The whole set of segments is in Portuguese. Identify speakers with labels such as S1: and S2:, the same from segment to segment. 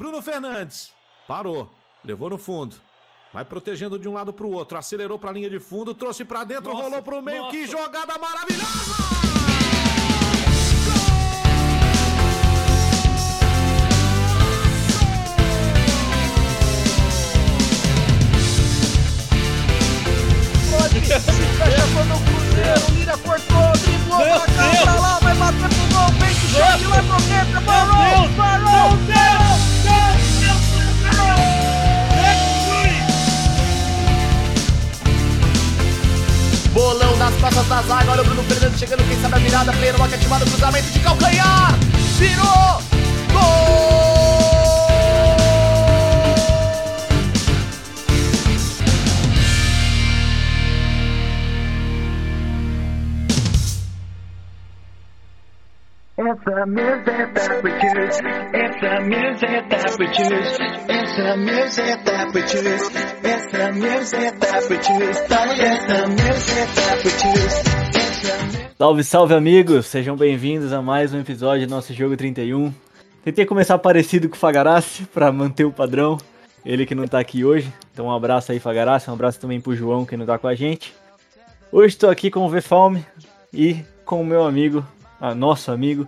S1: Bruno Fernandes. Parou. Levou no fundo. Vai protegendo de um lado para o outro. Acelerou para a linha de fundo. Trouxe para dentro. Nossa, rolou para o meio. Nossa. Que jogada maravilhosa!
S2: Fecha quando o Cruzeiro, Lira cortou, driblou pra cá, pra lá, vai bater pro gol, vem que chute, vai pro dentro, parou, parou,
S3: Bolão nas costas da zaga, olha o Bruno Fernandes chegando, quem sabe a virada, pleno, uma ativado, cruzamento de calcanhar, virou, gol!
S4: It's the music that we choose. It's the music that. It's the music that we choose. Music that we choose. Music that we choose.
S5: Salve, salve amigos! Sejam bem-vindos a mais um episódio do nosso jogo 31. Tentei começar parecido com o Fagarassi para manter o padrão. Ele que não tá aqui hoje. Então um abraço aí, Fagarassi. Um abraço também pro João que não tá com a gente. Hoje estou aqui com o Vfalme e com o meu amigo nosso amigo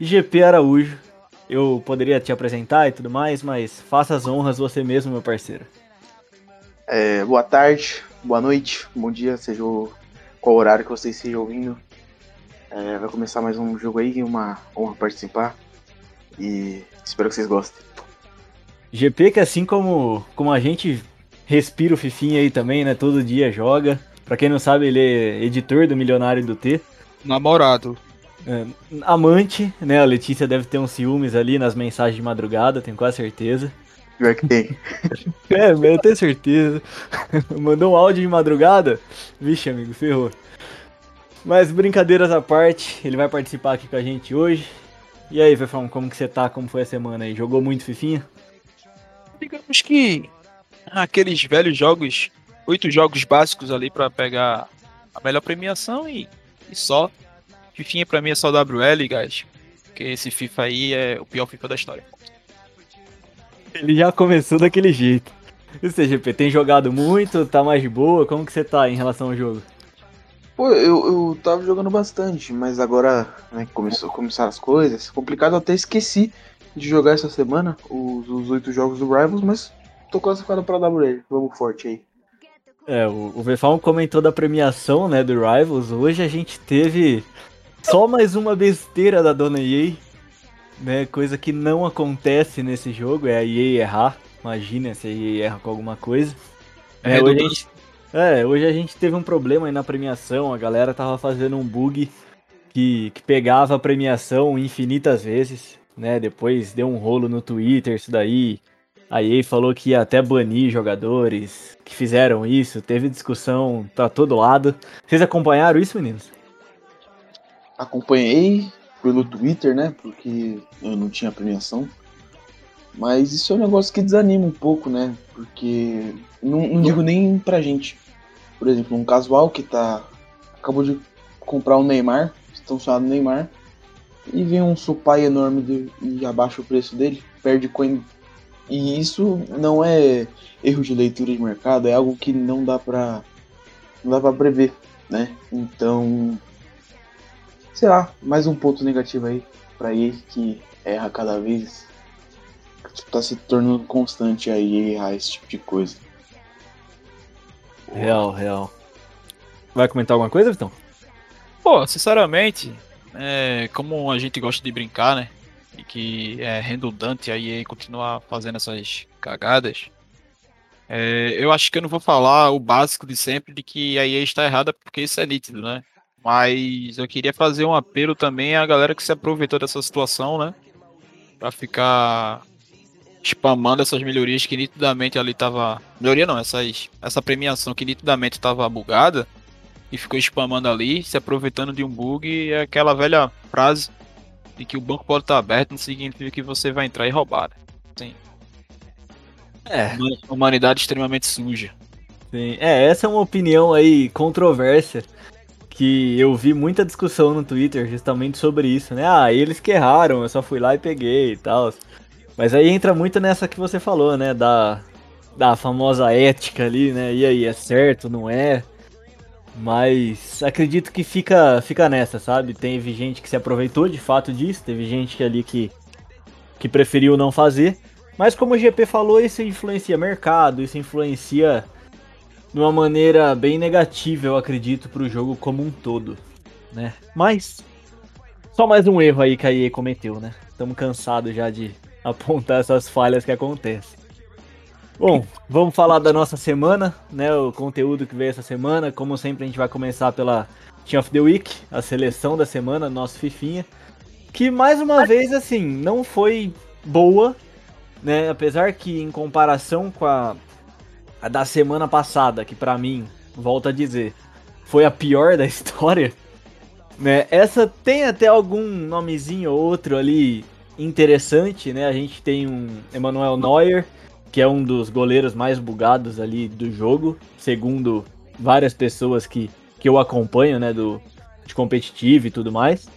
S5: GP Araújo. Eu poderia te apresentar e tudo mais, mas faça as honras você mesmo, meu parceiro.
S6: É, boa tarde, boa noite, bom dia, seja o, qual horário que vocês estejam ouvindo. É, vai começar mais um jogo aí, uma honra participar e espero que vocês gostem.
S5: GP que assim como, como a gente respira o Fifinha aí também, né? Todo dia joga. Pra quem não sabe, ele é editor do Milionário do T.
S7: Namorado.
S5: É, amante, né? A Letícia deve ter uns ciúmes ali nas mensagens de madrugada, tenho quase certeza.
S6: Pior que tem.
S5: é, eu tenho certeza. Mandou um áudio de madrugada? Vixe, amigo, ferrou. Mas brincadeiras à parte, ele vai participar aqui com a gente hoje. E aí, Fefão, como que você tá? Como foi a semana aí? Jogou muito Fifinha?
S7: Digamos que aqueles velhos jogos, oito jogos básicos ali para pegar a melhor premiação e, e só. Fifinha pra mim é só WL, guys. Porque esse FIFA aí é o pior FIFA da história.
S5: Ele já começou daquele jeito. E você, GP, tem jogado muito? Tá mais de boa? Como que você tá em relação ao jogo?
S6: Pô, eu, eu tava jogando bastante, mas agora né, começou, começaram as coisas. Complicado, eu até esqueci de jogar essa semana os oito jogos do Rivals, mas tô classificado pra WL. Vamos forte aí.
S5: É, o, o Vefalm comentou da premiação, né, do Rivals. Hoje a gente teve só mais uma besteira da dona EA, né? Coisa que não acontece nesse jogo, é a EA errar. Imagina se a EA erra com alguma coisa. É, é hoje, a gente, é, hoje a gente teve um problema aí na premiação, a galera tava fazendo um bug que, que pegava a premiação infinitas vezes, né? Depois deu um rolo no Twitter isso daí. A EA falou que ia até banir jogadores que fizeram isso, teve discussão pra todo lado. Vocês acompanharam isso, meninos?
S6: Acompanhei pelo Twitter, né? Porque eu não tinha premiação. Mas isso é um negócio que desanima um pouco, né? Porque não, não digo nem pra gente. Por exemplo, um casual que tá. acabou de comprar um Neymar, estão falando Neymar, e vem um supai enorme de, e abaixa o preço dele, perde coin. E isso não é erro de leitura de mercado, é algo que não dá pra. não dá pra prever, né? Então sei lá, mais um ponto negativo aí pra ele que erra cada vez. Tipo, tá se tornando constante aí errar esse tipo de coisa.
S5: Real, real. Vai comentar alguma coisa, Vitão?
S7: Pô, sinceramente, é, como a gente gosta de brincar, né? E que é redundante aí continuar fazendo essas cagadas. É, eu acho que eu não vou falar o básico de sempre de que a EA está errada, porque isso é nítido, né? Mas eu queria fazer um apelo também à galera que se aproveitou dessa situação, né? Pra ficar spamando essas melhorias que nitidamente ali tava. Melhoria não, essas, essa premiação que nitidamente tava bugada e ficou spamando ali, se aproveitando de um bug. É aquela velha frase de que o banco pode estar aberto, não significa que você vai entrar e roubar. Né? Sim. É. Humanidade extremamente suja.
S5: Sim. É, essa é uma opinião aí controversa que eu vi muita discussão no Twitter justamente sobre isso, né? Ah, eles que erraram, eu só fui lá e peguei e tal. Mas aí entra muito nessa que você falou, né? Da, da famosa ética ali, né? E aí, é certo, não é? Mas acredito que fica, fica nessa, sabe? Teve gente que se aproveitou de fato disso, teve gente ali que, que preferiu não fazer. Mas como o GP falou, isso influencia mercado, isso influencia de uma maneira bem negativa, eu acredito, para o jogo como um todo, né? Mas só mais um erro aí que a EA cometeu, né? Estamos cansados já de apontar essas falhas que acontecem. Bom, vamos falar da nossa semana, né? O conteúdo que veio essa semana. Como sempre, a gente vai começar pela Team of the Week, a seleção da semana, nosso Fifinha. Que mais uma vez, assim, não foi boa, né? Apesar que em comparação com a, a da semana passada, que para mim, volto a dizer, foi a pior da história, né? Essa tem até algum nomezinho ou outro ali interessante, né? A gente tem um Emmanuel Neuer que é um dos goleiros mais bugados ali do jogo, segundo várias pessoas que, que eu acompanho, né, do, de competitivo e tudo mais.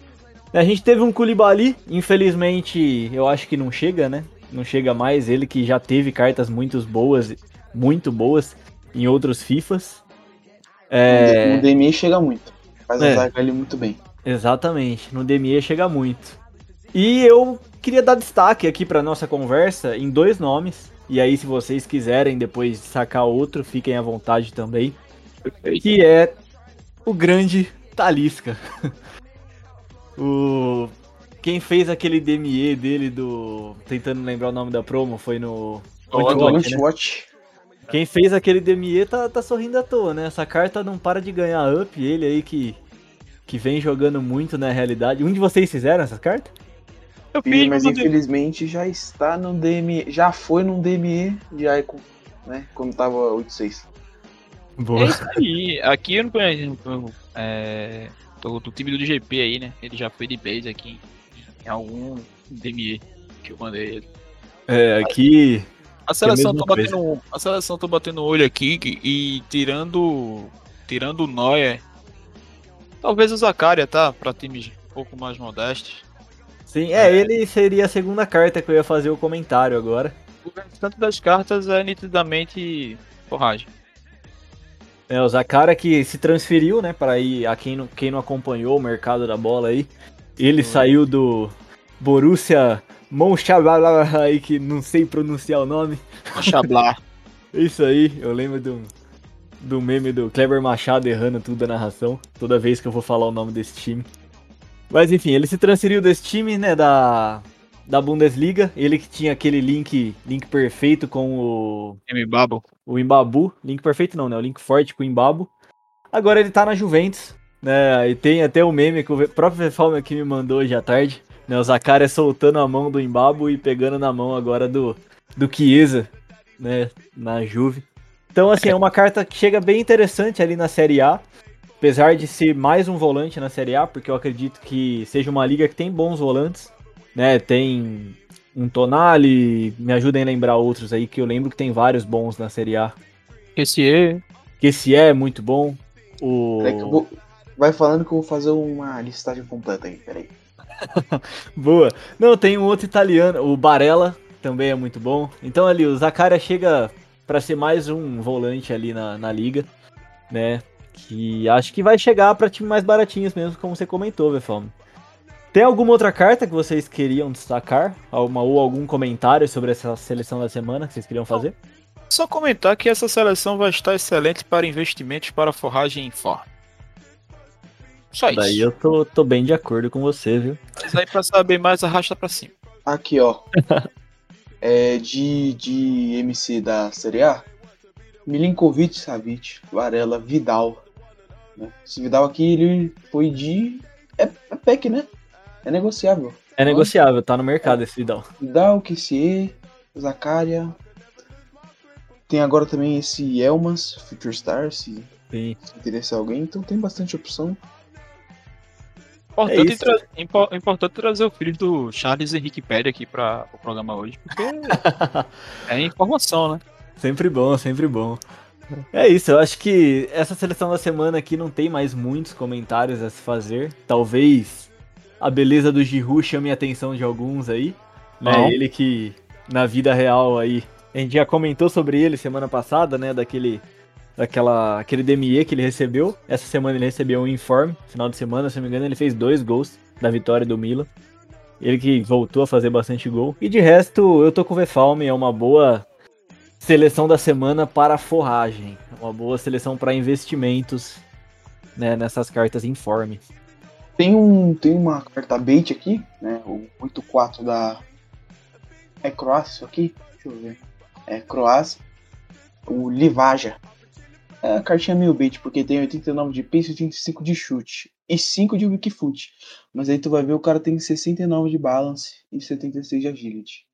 S5: A gente teve um Koulibaly, infelizmente eu acho que não chega, né? Não chega mais, ele que já teve cartas muito boas, muito boas em outros FIFAs.
S6: É... No DME chega muito, faz
S5: É.
S6: a zaga ali muito bem.
S5: Exatamente, no DME chega muito. E eu queria dar destaque aqui para nossa conversa em dois nomes. E aí, se vocês quiserem depois sacar outro, fiquem à vontade também. Que é o grande Talisca. o quem fez aquele DME dele do tentando lembrar o nome da promo foi no
S7: Point Watch,
S5: Watch, né?
S6: Watch.
S5: Quem fez aquele DME tá, tá sorrindo à toa, né? Essa carta não para de ganhar up, ele aí que que vem jogando muito na realidade. Um de vocês fizeram essa carta?
S7: Eu fiz,
S6: mas infelizmente já está no DME, já foi num DME de Icon, né? Quando tava 8.6.
S7: é isso aí. Aqui eu não conheço é, do, do time do GP aí, né? Ele já foi de base aqui em algum DME que eu mandei ele.
S5: É, aqui
S7: A seleção tô batendo, a seleção tô batendo o olho aqui e, e tirando tirando o Neuer, talvez o Zakaria, tá? Pra times um pouco mais modestos.
S5: Sim, é, ele seria a segunda carta que eu ia fazer o comentário agora.
S7: O restante das cartas é nitidamente forragem.
S5: É, o Zakara que se transferiu, né, para ir a quem não, quem não acompanhou o mercado da bola aí. Ele saiu do Borussia Mönchengladbach aí que não sei pronunciar o nome.
S7: Chablar.
S5: Isso aí, eu lembro do, do meme do Kleber Machado errando tudo da narração, toda vez que eu vou falar o nome desse time. Mas enfim, ele se transferiu desse time, né, da, da Bundesliga. Ele que tinha aquele link, link perfeito com o,
S7: M Babo.
S5: o Imbabu. Link perfeito não, né, o link forte com o Imbabu. Agora ele tá na Juventus, né, e tem até o meme que o próprio Vefalme aqui me mandou hoje à tarde. Né, o Zakaria soltando a mão do Imbabu e pegando na mão agora do, do Chiesa, né, na Juve. Então, assim, é uma carta que chega bem interessante ali na Série A. Apesar de ser mais um volante na Série A, porque eu acredito que seja uma liga que tem bons volantes. Né? Tem um Tonali, me ajudem a lembrar outros aí, que eu lembro que tem vários bons na Série A.
S7: Esse é.
S5: Que esse é muito bom. O...
S6: Peraí que eu vou- Vai falando que eu vou fazer uma listagem completa aí, peraí.
S5: Boa. Não, tem um outro italiano, o Barella, também é muito bom. Então ali, o Zakaria chega pra ser mais um volante ali na, na liga, né? Que acho que vai chegar pra time mais baratinhos mesmo, como você comentou, Vefalme. Tem alguma outra carta que vocês queriam destacar? Alguma, ou algum comentário sobre essa seleção da semana que vocês queriam fazer?
S7: Só comentar que essa seleção vai estar excelente para investimentos para forragem em forma. Só isso.
S5: Daí eu tô, tô bem de acordo com você, viu?
S7: Mas aí pra saber mais, arrasta pra cima.
S6: Aqui, ó. é, de, de MC da Série A, Milinkovic, Savic, Varela, Vidal. né? Esse Vidal aqui, ele foi de... É, é PEC, né? É negociável.
S5: É negociável, tá no mercado esse Vidal.
S6: Vidal, QCE, Zakaria. Tem agora também esse Elmas, Future Star, se, se interessar alguém. Então tem bastante opção.
S7: Importante,
S5: isso.
S7: tra- impo- importante trazer o filho do Charles Henrique Pérez aqui para o programa hoje, porque é informação, né?
S5: Sempre bom, sempre bom. É isso, eu acho que essa seleção da semana aqui não tem mais muitos comentários a se fazer. Talvez a beleza do Giroud chame a atenção de alguns aí. Né?
S7: Não.
S5: Ele que na vida real aí. A gente já comentou sobre ele semana passada, né? Daquele. Daquela, aquele DME que ele recebeu. Essa semana ele recebeu um informe. Final de semana, se não me engano, ele fez dois gols da vitória do Milan. Ele que voltou a fazer bastante gol. E de resto, eu tô com o Vefalme, é uma boa seleção da semana para forragem. Uma boa seleção para investimentos né, nessas cartas informe.
S6: Tem, um, tem uma carta bait aqui, né? O 8-4 da. É Croácia aqui? Deixa eu ver. É Croácia. O Livaja. É a cartinha meio bait, porque tem 89 de pace e 85 de chute. E 5 de Wikifoot. Mas aí tu vai ver o cara tem 69 de balance e 76 de agility.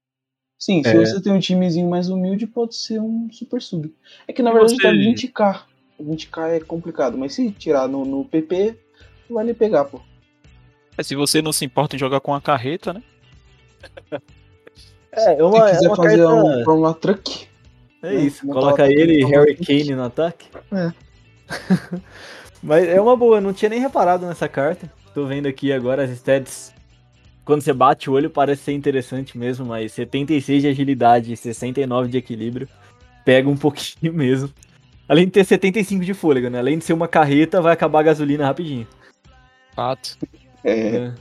S6: Sim, se
S5: É.
S6: você tem um timezinho mais humilde, pode ser um super sub. É que na verdade
S7: você-
S6: tá 20k. 20k é complicado, mas se tirar no, no PP, vale pegar, pô.
S7: É, se você não se importa em jogar com a carreta, né?
S5: É, é
S6: Se
S5: uma, é
S6: quiser
S5: uma
S6: fazer
S5: carta.
S6: um Chroma Truck,
S5: É isso,
S6: montar
S5: coloca ele e Harry Kane no ataque.
S6: É.
S5: Mas é uma boa, não tinha nem reparado nessa carta. Tô vendo aqui agora as stats. Quando você bate o olho parece ser interessante mesmo, mas 76 de agilidade e 69 de equilíbrio pega um pouquinho mesmo. Além de ter 75 de fôlego, né? Além de ser uma carreta, vai acabar a gasolina rapidinho.
S7: Fato.
S6: é,
S5: É.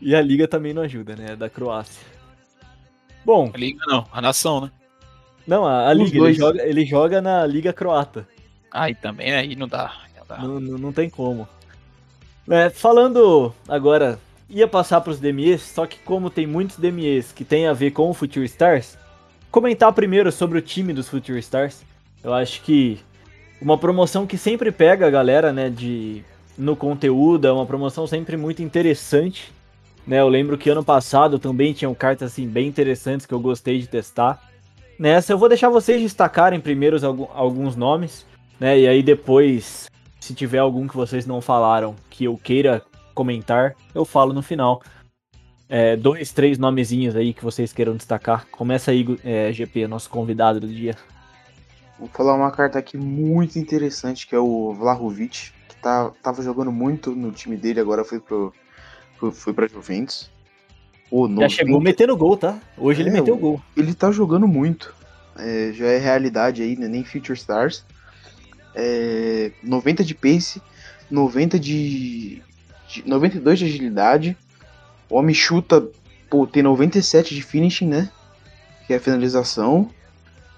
S5: E a liga também não ajuda, né? É da Croácia. Bom,
S7: A liga não, a nação, né?
S5: Não, a, a liga, ele joga, ele joga na Liga Croata.
S7: Aí também, aí não dá. Não dá.
S5: Não, não, não tem como. É, falando agora, ia passar para os DMEs, só que como tem muitos DMEs que tem a ver com o Future Stars, comentar primeiro sobre o time dos Future Stars. Eu acho que uma promoção que sempre pega a galera, né, de no conteúdo, é uma promoção sempre muito interessante. Né, eu lembro que ano passado também tinham cartas assim bem interessantes que eu gostei de testar. Nessa eu vou deixar vocês destacarem primeiro alguns nomes, né? E aí depois, se tiver algum que vocês não falaram que eu queira comentar, eu falo no final. É, dois, três nomezinhos aí que vocês queiram destacar. Começa aí, é, GP, nosso convidado do dia.
S6: Vou falar uma carta aqui muito interessante, que é o Vlahovic, que tá, tava jogando muito no time dele, agora foi pro, foi, foi pra Juventus. Pô,
S5: Já
S6: 90
S5: chegou metendo gol, tá? Hoje ele
S6: É,
S5: meteu
S6: o-
S5: gol.
S6: ele tá jogando muito. É, já é realidade aí, né? Nem Future Stars. É, 90 de pace, 90 de, de 92 de agilidade. O homem chuta, pô, tem 97 de finishing, né? Que é a finalização.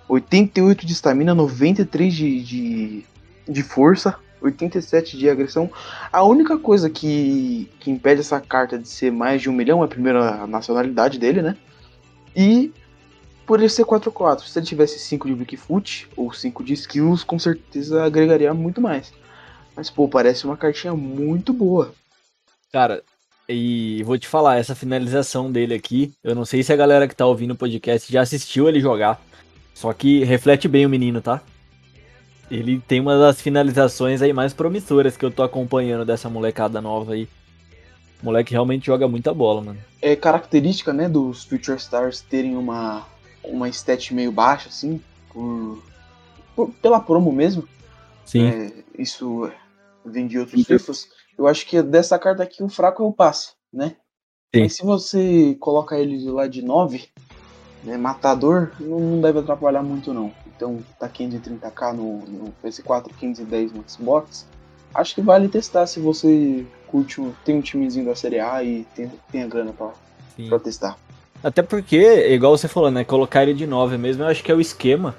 S6: 88 de estamina, 93 de, de, de força, 87 de agressão. A única coisa que, que impede essa carta de ser mais de um milhão é a primeira nacionalidade dele, né? E por ele ser 4-4, se ele tivesse 5 de Wikifoot ou 5 de skills, com certeza agregaria muito mais. Mas, pô, parece uma cartinha muito boa.
S5: Cara, e vou te falar, essa finalização dele aqui, eu não sei se a galera que tá ouvindo o podcast já assistiu ele jogar. Só que reflete bem o menino, tá? Ele tem uma das finalizações aí mais promissoras que eu tô acompanhando dessa molecada nova aí. O moleque realmente joga muita bola, mano.
S6: É característica, né, dos Future Stars terem uma, uma stat meio baixa, assim, por, por- pela promo mesmo.
S5: Sim.
S6: É, isso vem de outros trifos. Eu acho que dessa carta aqui o fraco é o passe, né?
S5: Sim.
S6: Mas se você coloca ele de lá de 9, né, matador, não deve atrapalhar muito não. Então tá 530k no, no PS4, 510 no Xbox. Acho que vale testar se você curte, tem um timezinho da Série A e tem, tem a grana pra,
S5: sim.
S6: pra testar.
S5: Até porque, igual você falou, né? Colocar ele de 9 mesmo, eu acho que é o esquema.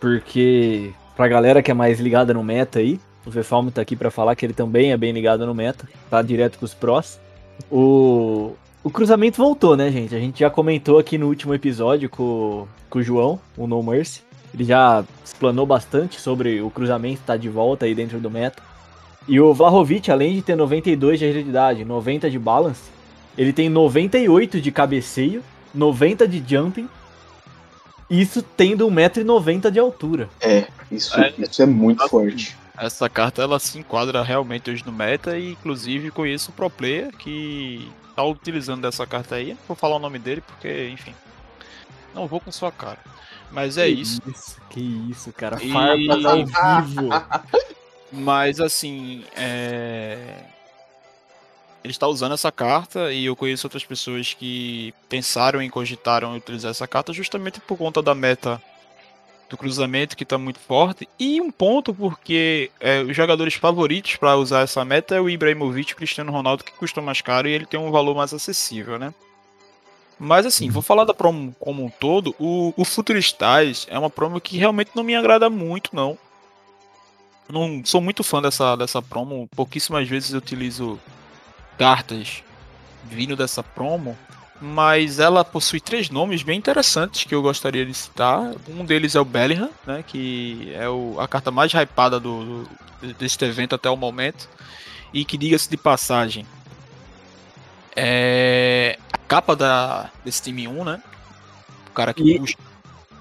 S5: Porque, pra galera que é mais ligada no meta aí, o Vefalmo tá aqui pra falar que ele também é bem ligado no meta, tá direto com os prós. O, o cruzamento voltou, né, gente? A gente já comentou aqui no último episódio com, com o João, o No Mercy. Ele já explanou bastante sobre o cruzamento tá de volta aí dentro do meta. E o Vlahovic, além de ter 92 de agilidade, 90 de balance, ele tem 98 de cabeceio, 90 de jumping, isso tendo 1,90m de altura.
S6: É, isso
S7: É.
S6: isso é muito
S7: Assim,
S6: forte.
S7: Essa carta ela se enquadra realmente hoje no meta e inclusive conheço um pro player que tá utilizando dessa carta aí. Não vou falar o nome dele porque, enfim, não vou com sua cara. Mas é
S5: Que
S7: isso.
S5: Que isso, cara.
S7: E-
S5: Farpas ao vivo.
S7: Mas assim, é... ele está usando essa carta e eu conheço outras pessoas que pensaram e cogitaram utilizar essa carta justamente por conta da meta do cruzamento que está muito forte e um ponto porque é, os jogadores favoritos para usar essa meta é o Ibrahimovic e o Cristiano Ronaldo que custam mais caro e ele tem um valor mais acessível, né? Mas assim, vou falar da promo como um todo. O, o Futuristas é uma promo que realmente não me agrada muito, não. Não sou muito fã dessa, dessa promo. Pouquíssimas vezes eu utilizo cartas vindo dessa promo. Mas ela possui três nomes bem interessantes que eu gostaria de citar. Um deles é o Bellingham, né, que é o, a carta mais hypada do, do, deste evento até o momento. E que, diga-se de passagem, é a capa da, desse time 1, né? O cara que
S5: E-
S7: puxa.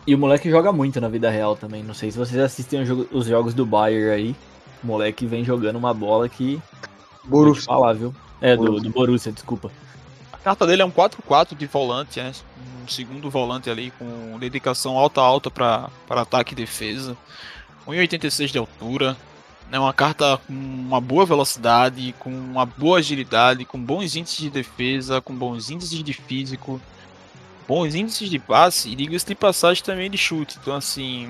S5: E o moleque joga muito na vida real também. Não sei se vocês assistem os jogos do Bayern aí. O moleque vem jogando uma bola que.
S6: Borussia.
S5: falar, viu? É, do,
S6: Borussia.
S5: do Borussia, desculpa.
S7: A carta dele é um 4-4 de volante, né? Um segundo volante ali com dedicação alta-alta para ataque e defesa. 1,86 de altura. É uma carta com uma boa velocidade, com uma boa agilidade, com bons índices de defesa, com bons índices de físico, bons índices de passe e diga-se de passagem também de chute. Então, assim,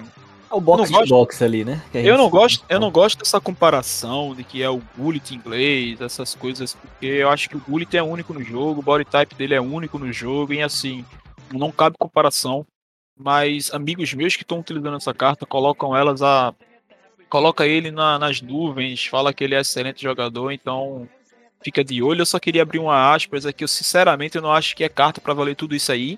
S5: É o box de box ali, né?
S7: Eu não gosto, eu não gosto dessa comparação de que é o Gullit inglês, essas coisas, porque eu acho que o Gullit é único no jogo, o body type dele é único no jogo, e assim, não cabe comparação. Mas amigos meus que estão utilizando essa carta colocam elas a. Coloca ele na- nas nuvens, fala que ele é excelente jogador, então fica de olho. Eu só queria abrir uma aspas aqui, eu sinceramente eu não acho que é carta pra valer tudo isso aí.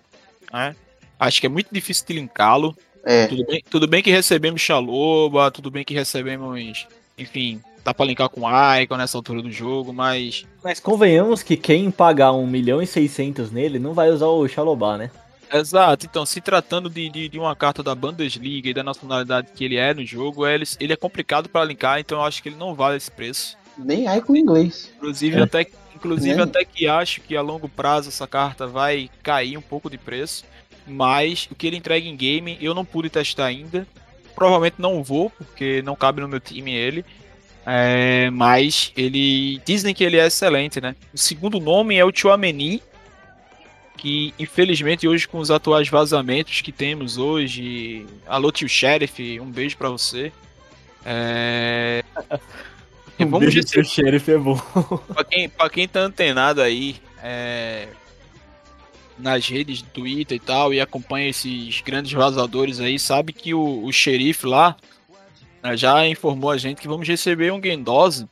S7: Né? Acho que é muito difícil de linká-lo.
S6: É,
S7: Tudo bem, tudo bem que recebemos Xaloba, tudo bem que recebemos, enfim, dá pra linkar com Icon nessa altura do jogo, mas
S5: Mas convenhamos que quem pagar 1 milhão e 600 nele não vai usar o Xalobá, né?
S7: Exato, então se tratando de, de, de uma carta da Bundesliga e da nacionalidade que ele é no jogo, ele, ele é complicado pra linkar, então eu acho que ele não vale esse preço.
S6: nem Icon em inglês.
S7: Inclusive,
S5: É.
S7: até, inclusive
S6: Né?
S7: até que acho que a longo prazo essa carta vai cair um pouco de preço. Mas o que ele entrega em game eu não pude testar ainda. Provavelmente não vou, porque não cabe no meu time ele. É, mas ele. Dizem que ele é excelente, né? O segundo nome é o Chouameni. Que infelizmente hoje com os atuais vazamentos que temos hoje. Alô tio Sheriff, um beijo pra você. É...
S5: Um
S7: Vamos
S5: beijo,
S7: se-
S5: seu xerife é bom.
S7: Pra quem, pra quem tá antenado aí é, nas redes do Twitter e tal, e acompanha esses grandes vazadores aí, sabe que o, o xerife lá né, já informou a gente que vamos receber um Gendose.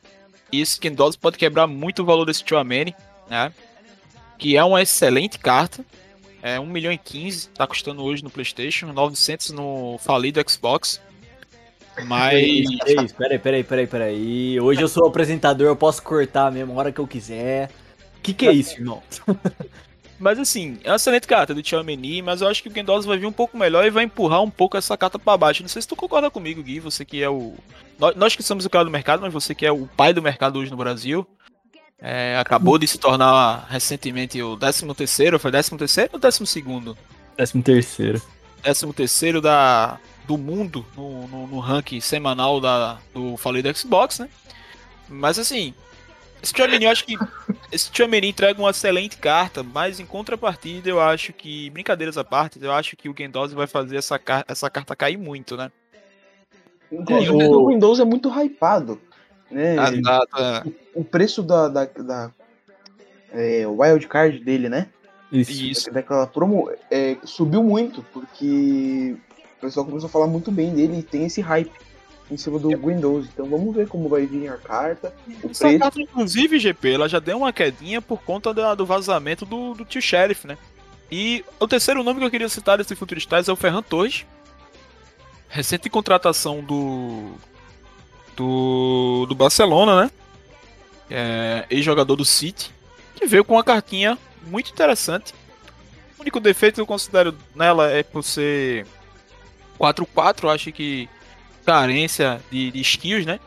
S7: E esse Gendose pode quebrar muito o valor desse Chouameni, né? Que é uma excelente carta. É 1 milhão e 15, tá custando hoje no Playstation, 900 no falido Xbox. Mas...
S5: Peraí, peraí, peraí, peraí. Hoje eu sou apresentador, eu posso cortar mesmo a hora que eu quiser. Que que é isso, irmão?
S7: Mas assim, é uma excelente carta do Tchouameni, mas eu acho que o Gendoza vai vir um pouco melhor e vai empurrar um pouco essa carta pra baixo. Não sei se tu concorda comigo, Gui, você que é o... Nós, nós que somos o cara do mercado, mas você que é o pai do mercado hoje no Brasil. É, acabou de se tornar recentemente o 13º, foi 13º ou 12º?
S5: Décimo terceiro.
S7: 13º da, do mundo no, no, no ranking semanal da, do falido Xbox, né? Mas assim, esse Tchouameni, eu acho que esse Tchouameni entrega uma excelente carta, mas em contrapartida eu acho que, brincadeiras à parte, eu acho que o Gendose vai fazer essa, essa carta cair muito, né?
S6: Inclusive,
S5: É, o-
S6: o Windows é muito hypado. Né?
S7: A data,
S6: O preço da, da, da é, wildcard dele, né?
S5: Isso.
S7: isso.
S6: Daquela promo é, subiu muito, porque o pessoal começou a falar muito bem dele e tem esse hype em cima do Windows. Então vamos ver como vai vir a carta. O
S7: Essa
S6: preço.
S7: carta, inclusive, GP, ela já deu uma quedinha por conta da- do vazamento do, do tio Sheriff, né? E o terceiro nome que eu queria citar desse Futuristas é o Ferran Torres. Recente contratação do. Do, do Barcelona, né? É, Ex-jogador do City. Que veio com uma cartinha muito interessante. O único defeito que eu considero nela é por ser 4-4. Eu acho que carência de, de skills, né?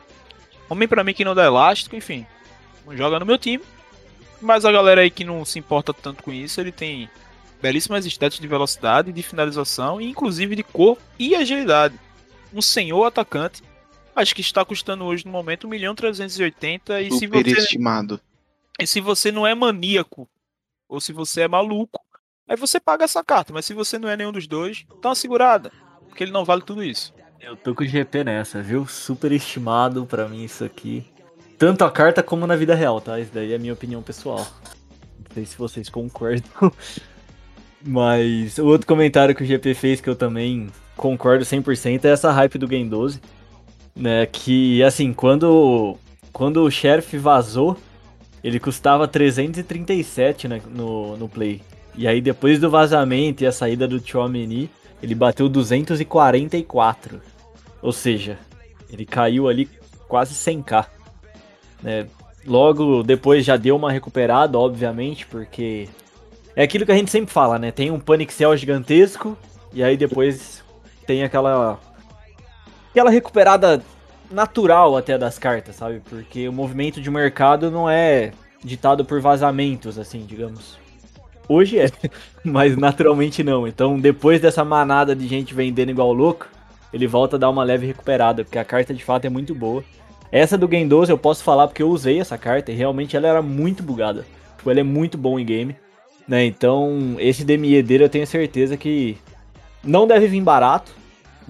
S7: Homem pra mim que não dá elástico, enfim. Não joga no meu time. Mas a galera aí que não se importa tanto com isso, ele tem belíssimas estéticas de velocidade, de finalização e inclusive de corpo e agilidade. Um senhor atacante. Acho que está custando hoje no momento 1 milhão 380 e se você
S6: Superestimado.
S7: E se você não é maníaco, ou se você é maluco, aí você paga essa carta. Mas se você não é nenhum dos dois, dá uma segurada. Porque ele não vale tudo isso.
S5: Eu tô com o GP nessa, viu? Super estimado pra mim isso aqui. Tanto a carta como na vida real, tá? Isso daí é a minha opinião pessoal. Não sei se vocês concordam. Mas o outro comentário que o GP fez que eu também concordo 100% é essa hype do Game 12. Né? Que, assim, quando, quando o Sheriff vazou, ele custava 337 né, no, no Play. E aí depois do vazamento e a saída do Chomini, ele bateu 244. Ou seja, ele caiu ali quase 100k. Né? Logo depois já deu uma recuperada, obviamente, porque é aquilo que a gente sempre fala, né? Tem um Panic Cell gigantesco e aí depois tem aquela aquela recuperada natural até das cartas, sabe? Porque o movimento de mercado não é ditado por vazamentos, assim, digamos. Hoje é, mas naturalmente não. Então, depois dessa manada de gente vendendo igual louco, ele volta a dar uma leve recuperada, porque a carta de fato é muito boa. Essa do Game 12 eu posso falar porque eu usei essa carta e realmente ela era muito bugada. Tipo, ele é muito bom em game. Né? Então, esse DME dele eu tenho certeza que não deve vir barato,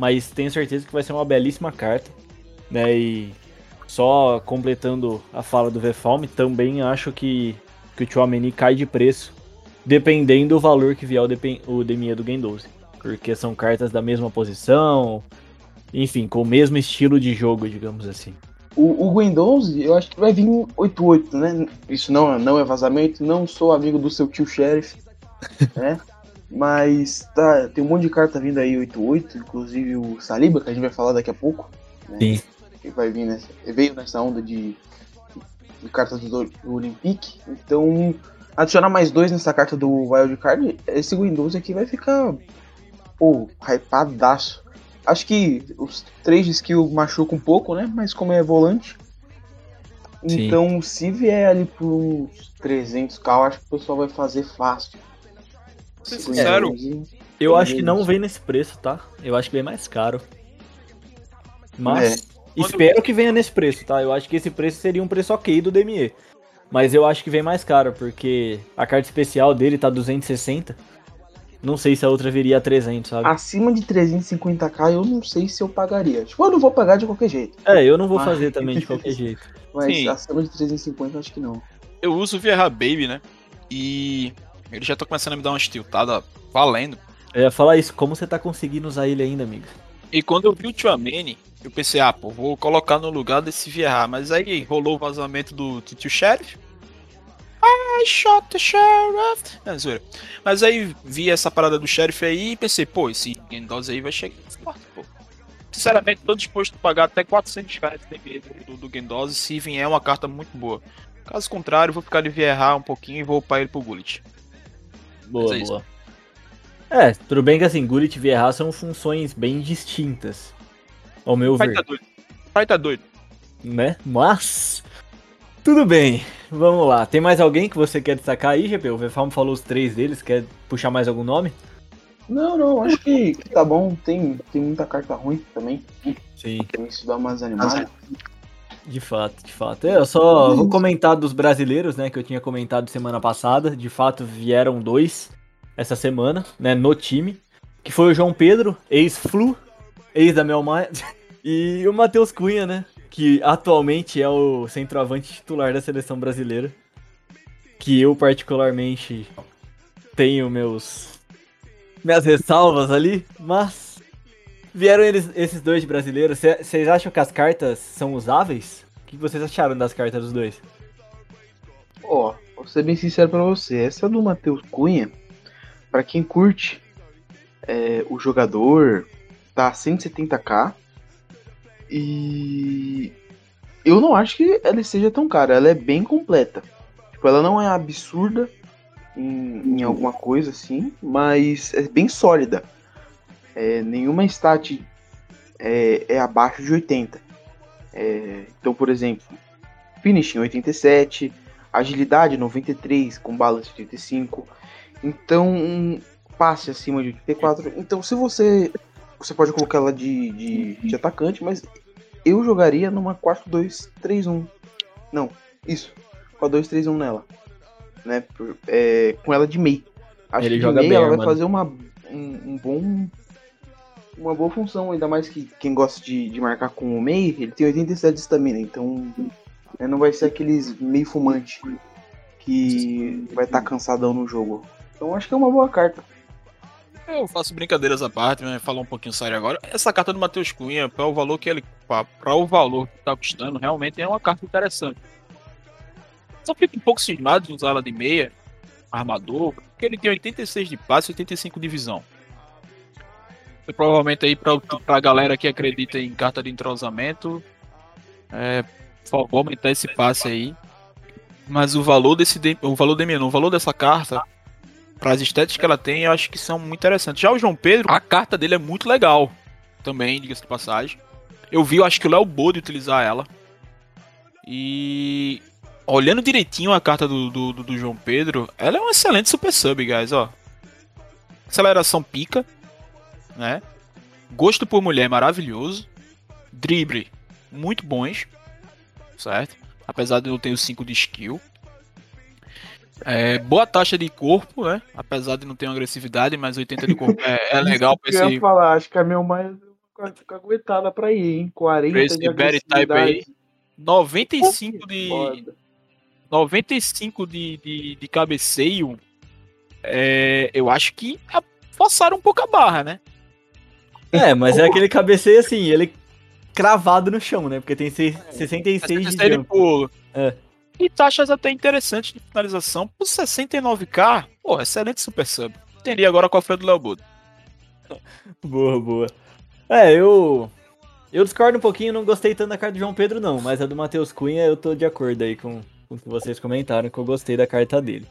S5: mas tenho certeza que vai ser uma belíssima carta. Né? E só completando a fala do Vfalm, também acho que, que o Chouameni cai de preço, dependendo do valor que vier o, o DME do Game 12. Porque são cartas da mesma posição, enfim, com o mesmo estilo de jogo, digamos assim.
S6: O, o Windows, eu acho que vai vir 8.8, né? Isso não, não é vazamento, não sou amigo do seu tio Sheriff, né? Mas tá, tem um monte de carta vindo aí 8.8, inclusive o Saliba, que a gente vai falar daqui a pouco. Né?
S5: Sim.
S6: Que vai vir nessa, veio nessa onda de, de cartas do, do Olympic. Então, adicionar mais dois nessa carta do Wildcard, esse Windows aqui vai ficar, pô, hypadaço. Acho que os três de skill machucam um pouco, né? Mas como é volante.
S5: Sim.
S6: Então, se vier ali por uns 300k, eu acho que o pessoal vai fazer fácil.
S7: Ser sincero,
S5: Eu acho que não vem nesse preço, tá? Eu acho que vem mais caro. Mas
S6: É.
S5: espero que venha nesse preço, tá? Eu acho que esse preço seria um preço ok do DME. Mas eu acho que vem mais caro, porque a carta especial dele tá 260. Não sei se a outra viria a 300, sabe?
S6: Acima de 350k, eu não sei se eu pagaria. Tipo, eu não vou pagar de qualquer jeito.
S5: É, eu não vou
S6: Ah.
S5: fazer também de qualquer jeito.
S6: Mas
S7: Sim.
S6: acima de 350, eu acho que não.
S7: eu uso o Vieira Baby, né? E ele já tá começando a me dar uma tiltada valendo.
S5: Eu ia falar isso, como você tá conseguindo usar ele ainda, amigo?
S7: E quando eu vi o Tchouameni, eu pensei, ah, pô, vou colocar no lugar desse Vieira. Mas aí rolou o vazamento do, tio Sheriff. I shot the sheriff. Não, zoeira. Mas aí vi essa parada do Sheriff aí e pensei, pô, esse Gendose aí vai chegar forte, pô. Sinceramente, tô disposto a pagar até 400 reais do, do Gendose se vier uma carta muito boa. Caso contrário, vou ficar de Vieira um pouquinho e vou upar ele pro Gullit.
S5: Boa,
S7: é
S5: boa. É, tudo bem que assim, Gullit e Vieira são funções bem distintas. Ao meu
S7: Pai
S5: ver.
S7: tá doido. Pai tá doido.
S5: né? Mas. Tudo bem, vamos lá. Tem mais alguém que você quer destacar aí, GP? O Vefalm falou os três deles, quer puxar mais algum nome?
S6: Não, não, acho que, que tá bom. Tem, tem muita carta ruim também.
S5: Sim.
S6: Tem isso dá umas animadas.
S5: De fato, de fato. É, Eu só vou comentar dos brasileiros, né? Que eu tinha comentado semana passada. De fato, vieram dois essa semana, né? No time. Que foi o João Pedro, ex-Flu, ex da Melmaia. E o Matheus Cunha, né? Que atualmente é o centroavante titular da seleção brasileira. Que eu, particularmente, tenho meus. minhas ressalvas ali, mas. Vieram eles, esses dois brasileiros. Vocês acham que as cartas são usáveis? O que vocês acharam das cartas dos dois?
S6: Ó, vou ser bem sincero pra você. Essa do Matheus Cunha, pra quem curte é, o jogador, tá 170k. E eu não acho que ela seja tão cara. Ela é bem completa. Tipo, ela não é absurda em, em alguma coisa assim, mas é bem sólida. É, nenhuma stat é, é abaixo de 80. É, então, por exemplo, finish em 87, agilidade 93 com balance 85. Então, um passe acima de 84. Então, se você você pode colocar ela de, de, de atacante, mas eu jogaria numa 4-2-3-1. Não, isso. com a 2-3-1 nela. Né? É, com ela de meio. Acho
S5: Ele
S6: que de meio ela vai
S5: mano.
S6: fazer uma, um, um bom. Uma boa função, ainda mais que quem gosta de, de marcar com o meio, ele tem 87 de estamina, então né, não vai ser aqueles meio fumante que vai estar cansadão no jogo. Então acho que é uma boa carta.
S7: Eu faço brincadeiras à parte, mas falar um pouquinho sério agora. Essa carta do Matheus Cunha, para o valor que ele. para o valor que tá custando, realmente é uma carta interessante. Só fico um pouco cismado de usar ela de meia, armador, porque ele tem 86 de passe e 85 de visão. Provavelmente aí pra, pra galera que acredita em carta de entrosamento, é, favor, aumentar esse passe aí. Mas o valor desse. de- O valor de o valor dessa carta para as estéticas que ela tem, eu acho que são muito interessantes. Já o João Pedro, a carta dele é muito legal. Também, diga-se de passagem. Eu vi, eu acho que o Léo Bode utilizar ela. E olhando direitinho a carta do, do, do- do João Pedro, ela é um excelente super sub, guys, ó. Aceleração pica, né? Gosto por mulher maravilhoso. Drible, muito bons, certo? Apesar de eu ter o 5 de skill. É, boa taxa de corpo, né? Apesar de não ter uma agressividade, mas 80 de corpo é, é legal pra
S6: Eu ia
S7: esse
S6: falar, acho que a minha mais caguetada pra ir, hein? 40
S7: Pra esse
S6: de
S7: Type aí.
S6: agressividade.
S7: 95 de.
S6: Foda.
S7: 95 de, de, de cabeceio. É, eu acho que forçaram um pouco a barra, né?
S5: É, mas é aquele cabeceio assim, ele cravado no chão, né? Porque tem seis- 66 de
S7: 66 de
S5: jump.
S7: pulo.
S5: É.
S7: E taxas até interessantes de finalização. Por 69k, pô, excelente super sub. Entendi agora qual foi a do Léo Budo.
S5: Boa, boa. É, eu. Eu discordo um pouquinho, não gostei tanto da carta do João Pedro, não. Mas a do Matheus Cunha eu tô de acordo aí com, com o que vocês comentaram, que eu gostei da carta dele.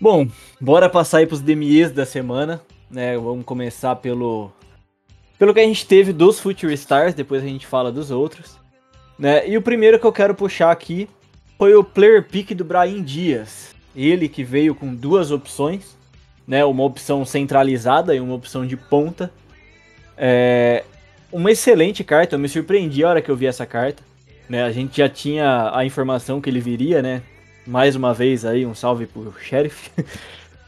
S5: Bom, bora passar aí pros DMEs da semana, né? Vamos começar pelo. Pelo que a gente teve dos Future Stars, depois a gente fala dos outros. Né? E o primeiro que eu quero puxar aqui foi o player pick do Brian Dias. Ele que veio com duas opções, né? Uma opção centralizada e uma opção de ponta. É uma excelente carta, eu me surpreendi a hora que eu vi essa carta. Né? A gente já tinha a informação que ele viria, né? Mais uma vez aí, um salve pro Sheriff.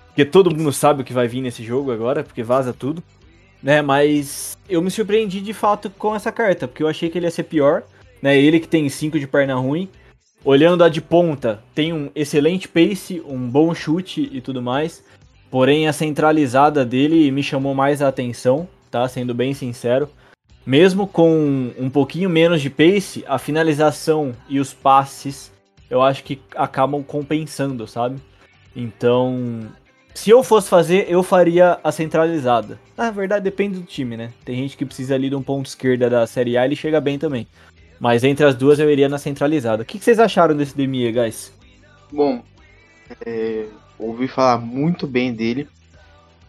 S5: porque todo mundo sabe o que vai vir nesse jogo agora, porque vaza tudo. Né? Mas eu me surpreendi de fato com essa carta, porque eu achei que ele ia ser pior. Né? Ele que tem 5 de perna ruim. Olhando a de ponta, tem um excelente pace, um bom chute e tudo mais. Porém, a centralizada dele me chamou mais a atenção, tá? Sendo bem sincero. Mesmo com um pouquinho menos de pace, a finalização e os passes eu acho que acabam compensando, sabe? Então, se eu fosse fazer, eu faria a centralizada. Na verdade, depende do time, né? Tem gente que precisa ali de um ponto esquerda da Série A ele chega bem também. Mas entre as duas eu iria na centralizada. O que que vocês acharam desse DME, guys?
S6: Bom, é, ouvi falar muito bem dele,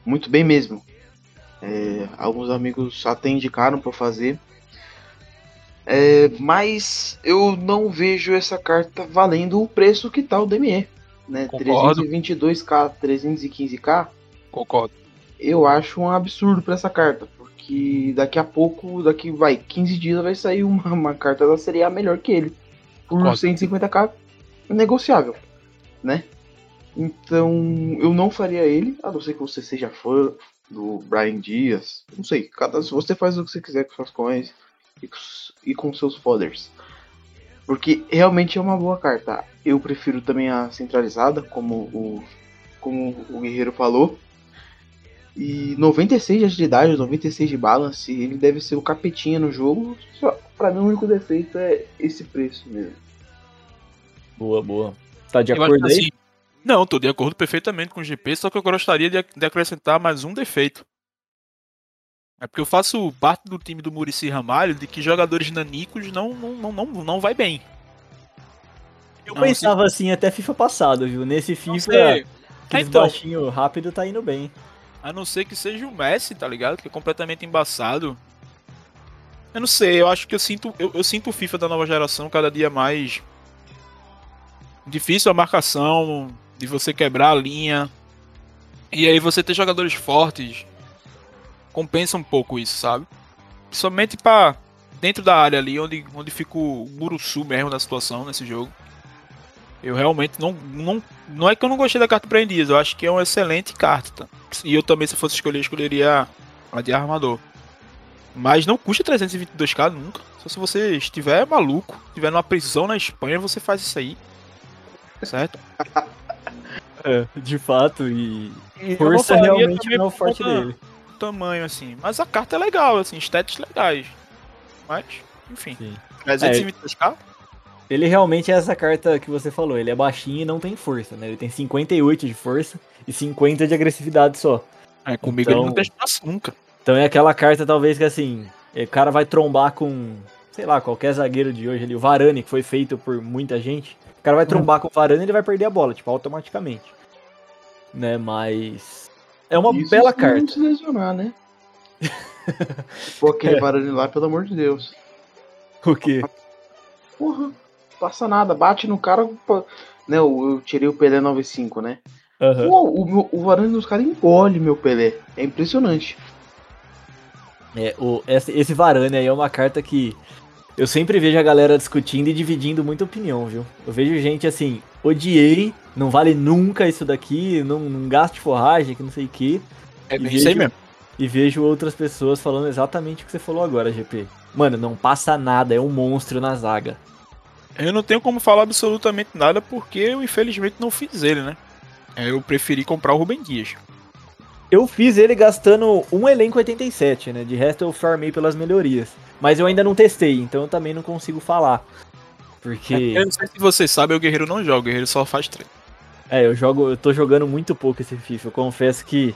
S6: muito bem mesmo. É, alguns amigos até indicaram para fazer, É, mas eu não vejo essa carta valendo o preço que tá o DME, né?
S7: Concordo.
S6: 322k, 315k,
S7: Concordo.
S6: eu acho um absurdo para essa carta, porque daqui a pouco, daqui vai 15 dias vai sair uma, uma carta da Série A melhor que ele, por
S7: Concordo.
S6: 150k negociável, né? Então eu não faria ele, a não ser que você seja fã do Brian Dias, não sei, cada você faz o que você quiser com suas coins e e com seus fodders. Porque realmente é uma boa carta. Eu prefiro também a centralizada, como o, como o Guerreiro falou. E 96 de agilidade, 96 de balance, ele deve ser o capetinha no jogo. Só, pra mim o único defeito é esse preço mesmo.
S5: Boa, boa. Tá de
S7: Eu
S5: acordo aí?
S7: assim, não, tô de acordo perfeitamente com o GP, só que eu gostaria de, de acrescentar mais um defeito. É porque eu faço parte do time do Murici Ramalho de que jogadores nanicos não, não, não, não, não vai bem.
S5: Eu
S7: Não,
S5: pensava assim até FIFA passado, viu? Nesse FIFA,
S7: sei.
S5: aqueles
S7: Então.
S5: baixinho rápido tá indo bem.
S7: A não ser que seja o Messi, tá ligado? Que é completamente embaçado. Eu não sei, eu acho que eu sinto. Eu, eu sinto o FIFA da nova geração cada dia mais. Difícil a marcação, de você quebrar a linha. E aí você ter jogadores fortes compensa um pouco isso, sabe? Somente pra dentro da área ali, onde, onde fica o Muruçu mesmo da situação nesse jogo. Eu realmente não, não. Não é que eu não gostei da carta Brandias, eu acho que é uma excelente carta. Tá? E eu também, se fosse escolher, escolheria a de armador. Mas não custa 322k nunca. Só se você estiver maluco, estiver numa prisão na Espanha, você faz isso aí. Certo?
S5: É, de fato, e.
S7: E
S5: Força realmente não é o forte
S7: conta
S5: dele.
S7: Tamanho, assim. Mas a carta é legal, assim, estéticos legais. Mas, enfim.
S5: Sim.
S7: 322k?
S5: Ele realmente é essa carta que você falou. Ele é baixinho e não tem força, né? Ele tem 58 de força e 50 de agressividade só.
S7: É, comigo
S5: Então-
S7: ele não tem espaço nunca.
S5: Então é aquela carta, talvez, que assim, o cara vai trombar com, sei lá, qualquer zagueiro de hoje ali, o Varane, que foi feito por muita gente. O cara vai trombar com o Varane e ele vai perder a bola, tipo, automaticamente. Né, mas. É uma
S6: Isso
S5: bela
S6: não
S5: carta.
S6: se lesionar, né? Pô, aquele Varane lá, pelo amor de Deus.
S5: O quê?
S6: Porra, passa nada, bate no cara. pô, Né, eu, eu tirei o Pelé 95, né?
S5: Aham.
S6: Pô, o, meu- o Varane dos caras engole meu Pelé. É impressionante.
S5: É, o, esse, esse Varane aí é uma carta que eu sempre vejo a galera discutindo e dividindo muita opinião, viu? Eu vejo gente assim, odiei, não vale nunca isso daqui, não, não gaste forragem, que não sei o que.
S7: É bem isso aí
S5: vejo-
S7: mesmo.
S5: E vejo outras pessoas falando exatamente o que você falou agora, GP. Mano, não passa nada, é um monstro na zaga.
S7: Eu não tenho como falar absolutamente nada porque eu infelizmente não fiz ele, né? É, Eu preferi comprar o Rubem Dias.
S5: Eu fiz ele gastando um elenco 87, né? De resto eu farmei pelas melhorias. Mas eu ainda não testei, então eu também não consigo falar. Porque.
S7: Eu não sei se vocês sabem, o Guerreiro não joga, o Guerreiro só faz treino.
S5: É, eu jogo, eu tô jogando muito pouco esse FIFA. Eu confesso que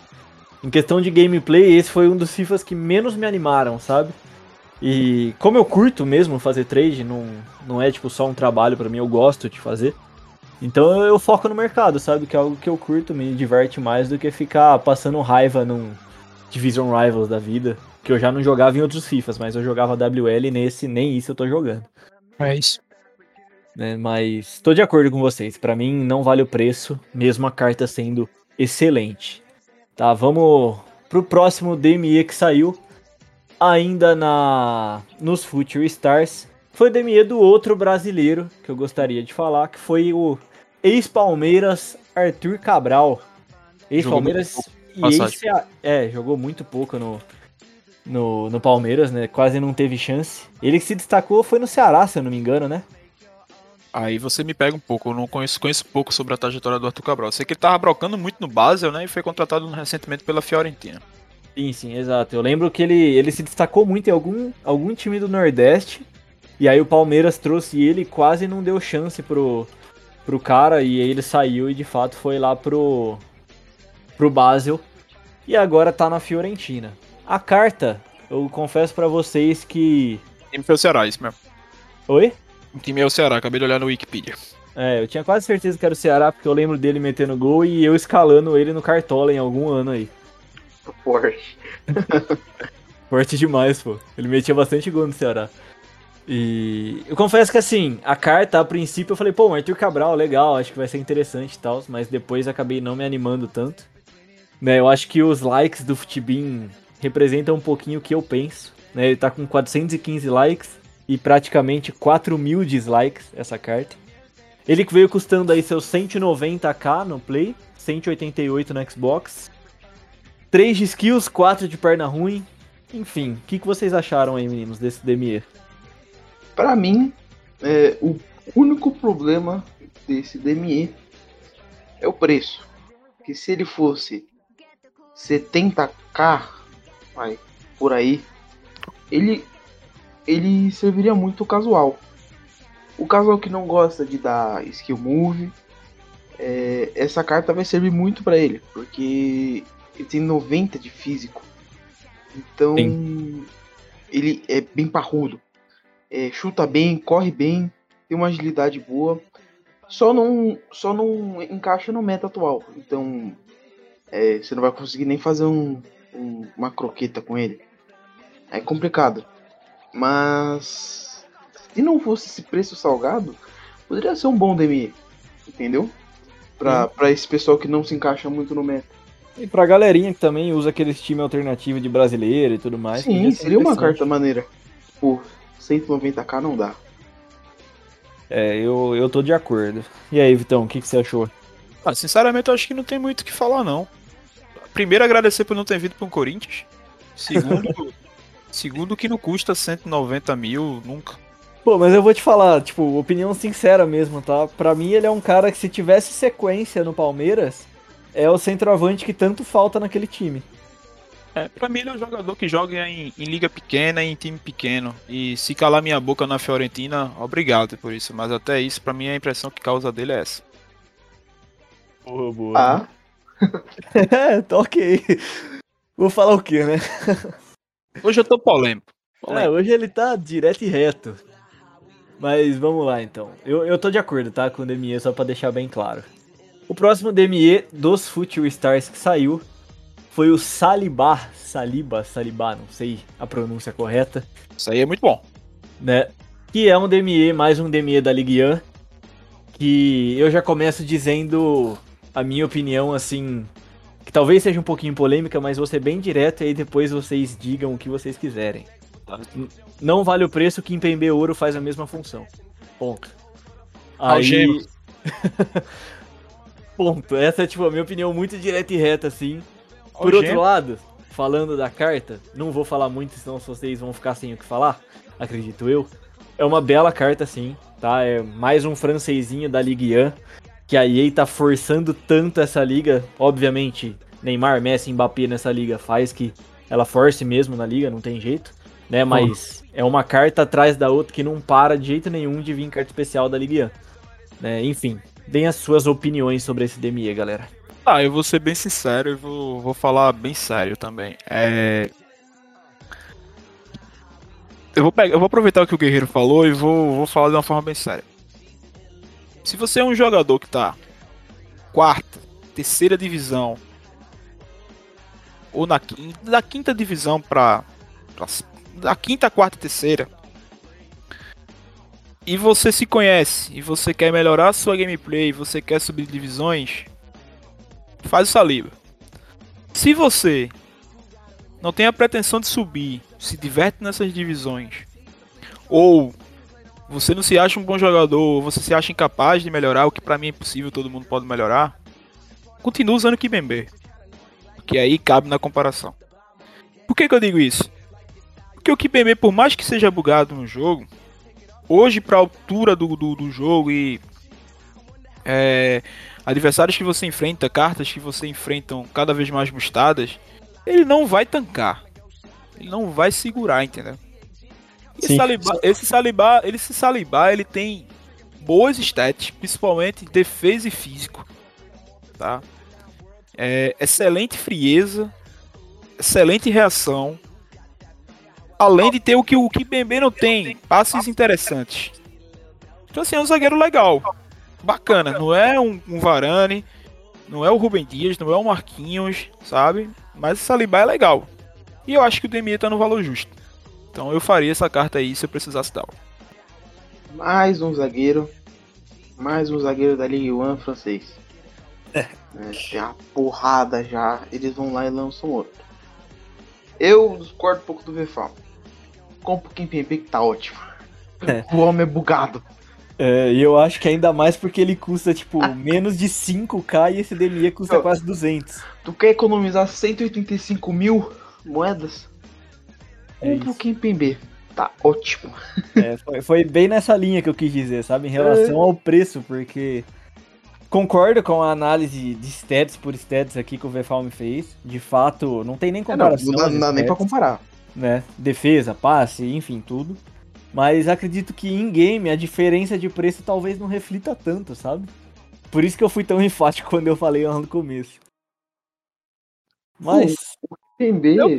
S5: em questão de gameplay, esse foi um dos FIFAs que menos me animaram, sabe? E como eu curto mesmo fazer trade, não, não é tipo só um trabalho pra mim, eu gosto de fazer. Então eu, eu foco no mercado, sabe? Que é algo que eu curto, me diverte mais do que ficar passando raiva num Division Rivals da vida. Que eu já não jogava em outros FIFAs, mas eu jogava WL e nesse nem isso eu tô jogando
S7: É isso.
S5: Né? Mas tô de acordo com vocês. Pra mim não vale o preço, mesmo a carta sendo excelente. Tá, vamos pro próximo DME que saiu ainda na nos Future Stars. Foi o DME do outro brasileiro que eu gostaria de falar, que foi o ex-Palmeiras Arthur Cabral. Ex-Palmeiras e ex é, jogou muito pouco no no, no Palmeiras, né? Quase não teve chance. Ele que se destacou foi no Ceará, se eu não me engano, né?
S7: Aí você me pega um pouco, eu não conheço, conheço pouco sobre a trajetória do Arthur Cabral. Sei que ele tava brocando muito no Basel, né? E foi contratado recentemente pela Fiorentina.
S5: Sim, sim, exato. Eu lembro que ele, ele se destacou muito em algum, algum time do Nordeste. E aí o Palmeiras trouxe ele e quase não deu chance pro, pro cara. E aí ele saiu e de fato foi lá pro, pro Basel. E agora tá na Fiorentina. A carta, eu confesso pra vocês que.
S7: Time foi o Ceará, isso mesmo.
S5: Oi?
S7: O time é o Ceará, acabei de olhar no Wikipedia.
S5: É, eu tinha quase certeza que era o Ceará, porque eu lembro dele metendo gol e eu escalando ele no Cartola em algum ano aí.
S6: Forte.
S5: Forte demais, pô. Ele metia bastante gol no Ceará. E eu confesso que assim, a carta, a princípio, eu falei, pô, Arthur Cabral, legal, acho que vai ser interessante e tal, mas depois acabei não me animando tanto. Né, eu acho que os likes do Futibin representam um pouquinho o que eu penso. Né, ele tá com 415 likes e praticamente 4 mil dislikes essa carta. Ele veio custando aí seus 190k no Play, 188 no Xbox. 3 de skills, 4 de perna ruim, enfim, o que, que vocês acharam aí, meninos, desse DME?
S6: Pra mim, é, o único problema desse DME é o preço. Que se ele fosse 70k, vai, por aí, ele, ele serviria muito casual. O casual que não gosta de dar skill move, é, essa carta vai servir muito pra ele, porque ele tem 90 de físico. Então, ele é bem parrudo é, chuta bem, corre bem, tem uma agilidade boa, só não, só não encaixa no meta atual. Então é, você não vai conseguir nem fazer um, um- uma croqueta com ele. É complicado. Mas se não fosse esse preço salgado, poderia ser um bom DME, entendeu? Pra, pra esse pessoal que não se encaixa muito no meta.
S5: E pra galerinha que também usa aqueles time alternativo de brasileiro e tudo mais.
S6: Sim, seria uma carta maneira. Por 190k não dá.
S5: É, eu, eu tô de acordo. E aí, Vitão, o que, que você achou?
S7: Ah, sinceramente, eu acho que não tem muito o que falar, não. Primeiro, agradecer por não ter vindo para um Corinthians. Segundo, segundo que não custa 190 mil nunca.
S5: Pô, mas eu vou te falar, tipo, opinião sincera mesmo, tá? Pra mim, ele é um cara que se tivesse sequência no Palmeiras, é o centroavante que tanto falta naquele time.
S7: É, pra mim ele é um jogador que joga em, em liga pequena e em time pequeno. E se calar minha boca na Fiorentina, obrigado por isso. Mas até isso, pra mim, a impressão que causa dele é essa.
S5: Boa, boa.
S6: Ah,
S5: é, tá ok. Vou falar o quê, né?
S7: Hoje eu tô polêmico.
S5: É,
S7: polêmico.
S5: hoje ele tá direto e reto. Mas vamos lá então. Eu, eu tô de acordo, tá? Com o DME, só pra deixar bem claro. O próximo DME dos Future Stars que saiu foi o Saliba. Saliba, Saliba, não sei a pronúncia correta,
S7: Isso aí é muito bom.
S5: né? Que é um DME, mais um DME da Ligue 1. Que eu já começo dizendo a minha opinião, assim. Que talvez seja um pouquinho polêmica, mas vou ser bem direto e aí depois vocês digam o que vocês quiserem. N- Não vale o preço que em PMB Ouro faz a mesma função. Ponto.
S7: Algema.
S5: Ponto. Essa é tipo a minha opinião muito direta e reta, assim. Por outro lado, falando da carta, não vou falar muito, senão vocês vão ficar sem o que falar, acredito eu. É uma bela carta, sim, tá? É mais um francesinho da Ligue 1, que a EA tá forçando tanto essa liga. Obviamente, Neymar, Messi, Mbappé nessa liga faz que ela force mesmo na liga, não tem jeito, né? Mas é uma carta atrás da outra que não para de jeito nenhum de vir carta especial da Ligue 1. Né? Enfim, deem as suas opiniões sobre esse DME, galera.
S7: Ah, eu vou ser bem sincero e vou, vou falar bem sério também. É. Eu vou, pegar, eu vou aproveitar o que o Guerreiro falou e vou, vou falar de uma forma bem séria. Se você é um jogador que tá quarta, terceira divisão, ou na quinta, da quinta divisão pra. da quinta, quarta e terceira, e você se conhece, e você quer melhorar a sua gameplay, você quer subir divisões, faz o Saliba. Se você não tem a pretensão de subir, se diverte nessas divisões, ou você não se acha um bom jogador, você se acha incapaz de melhorar, o que pra mim é impossível, todo mundo pode melhorar, continua usando o Kibembe. Que aí cabe na comparação. Por que, que eu digo isso? Porque o Kibembe, por mais que seja bugado no jogo, hoje pra altura do, do, do jogo e é, adversários que você enfrenta, cartas que você enfrentam cada vez mais bustadas, ele não vai tancar. Ele não vai segurar, entendeu? E. Saliba, esse Saliba, ele se Saliba, ele tem boas stats, principalmente defesa e físico, tá? É, excelente frieza, excelente reação, além de ter o que o Kibembe não tem, passes interessantes. Então assim, é um zagueiro legal, bacana, não é um, um Varane, não é o Rubem Dias, não é o Marquinhos, sabe? Mas o Saliba é legal. E eu acho que o Demir tá no valor justo. Então eu faria essa carta aí se eu precisasse dar.
S6: mais um zagueiro. Mais um zagueiro da Ligue 1 francês. É. Tem uma porrada já. Eles vão lá e lançam outro. Eu discordo um pouco do VFAL. Compra o Kimpembe que tá ótimo.
S5: É.
S6: O homem é bugado.
S5: É, e eu acho que ainda mais porque ele custa, tipo, menos de 5k e esse DME custa
S6: Eu-
S5: quase 200.
S6: Tu quer economizar 185 mil moedas?
S5: É
S6: o
S5: isso.
S6: Kimpembe. Tá ótimo.
S5: É, foi, foi bem nessa linha que eu quis dizer, sabe? Em relação ao preço, porque concordo com a análise de stats por stats aqui que o VFAL me fez. De fato, não tem nem
S6: É, não,
S5: comparação.
S6: não dá, nem pra
S5: stats,
S6: comparar.
S5: né? Defesa, passe, enfim, tudo. Mas acredito que em game a diferença de preço talvez não reflita tanto, sabe? Por isso que eu fui tão enfático quando eu falei lá no começo. Mas,
S6: Kimpembe.
S7: Eu-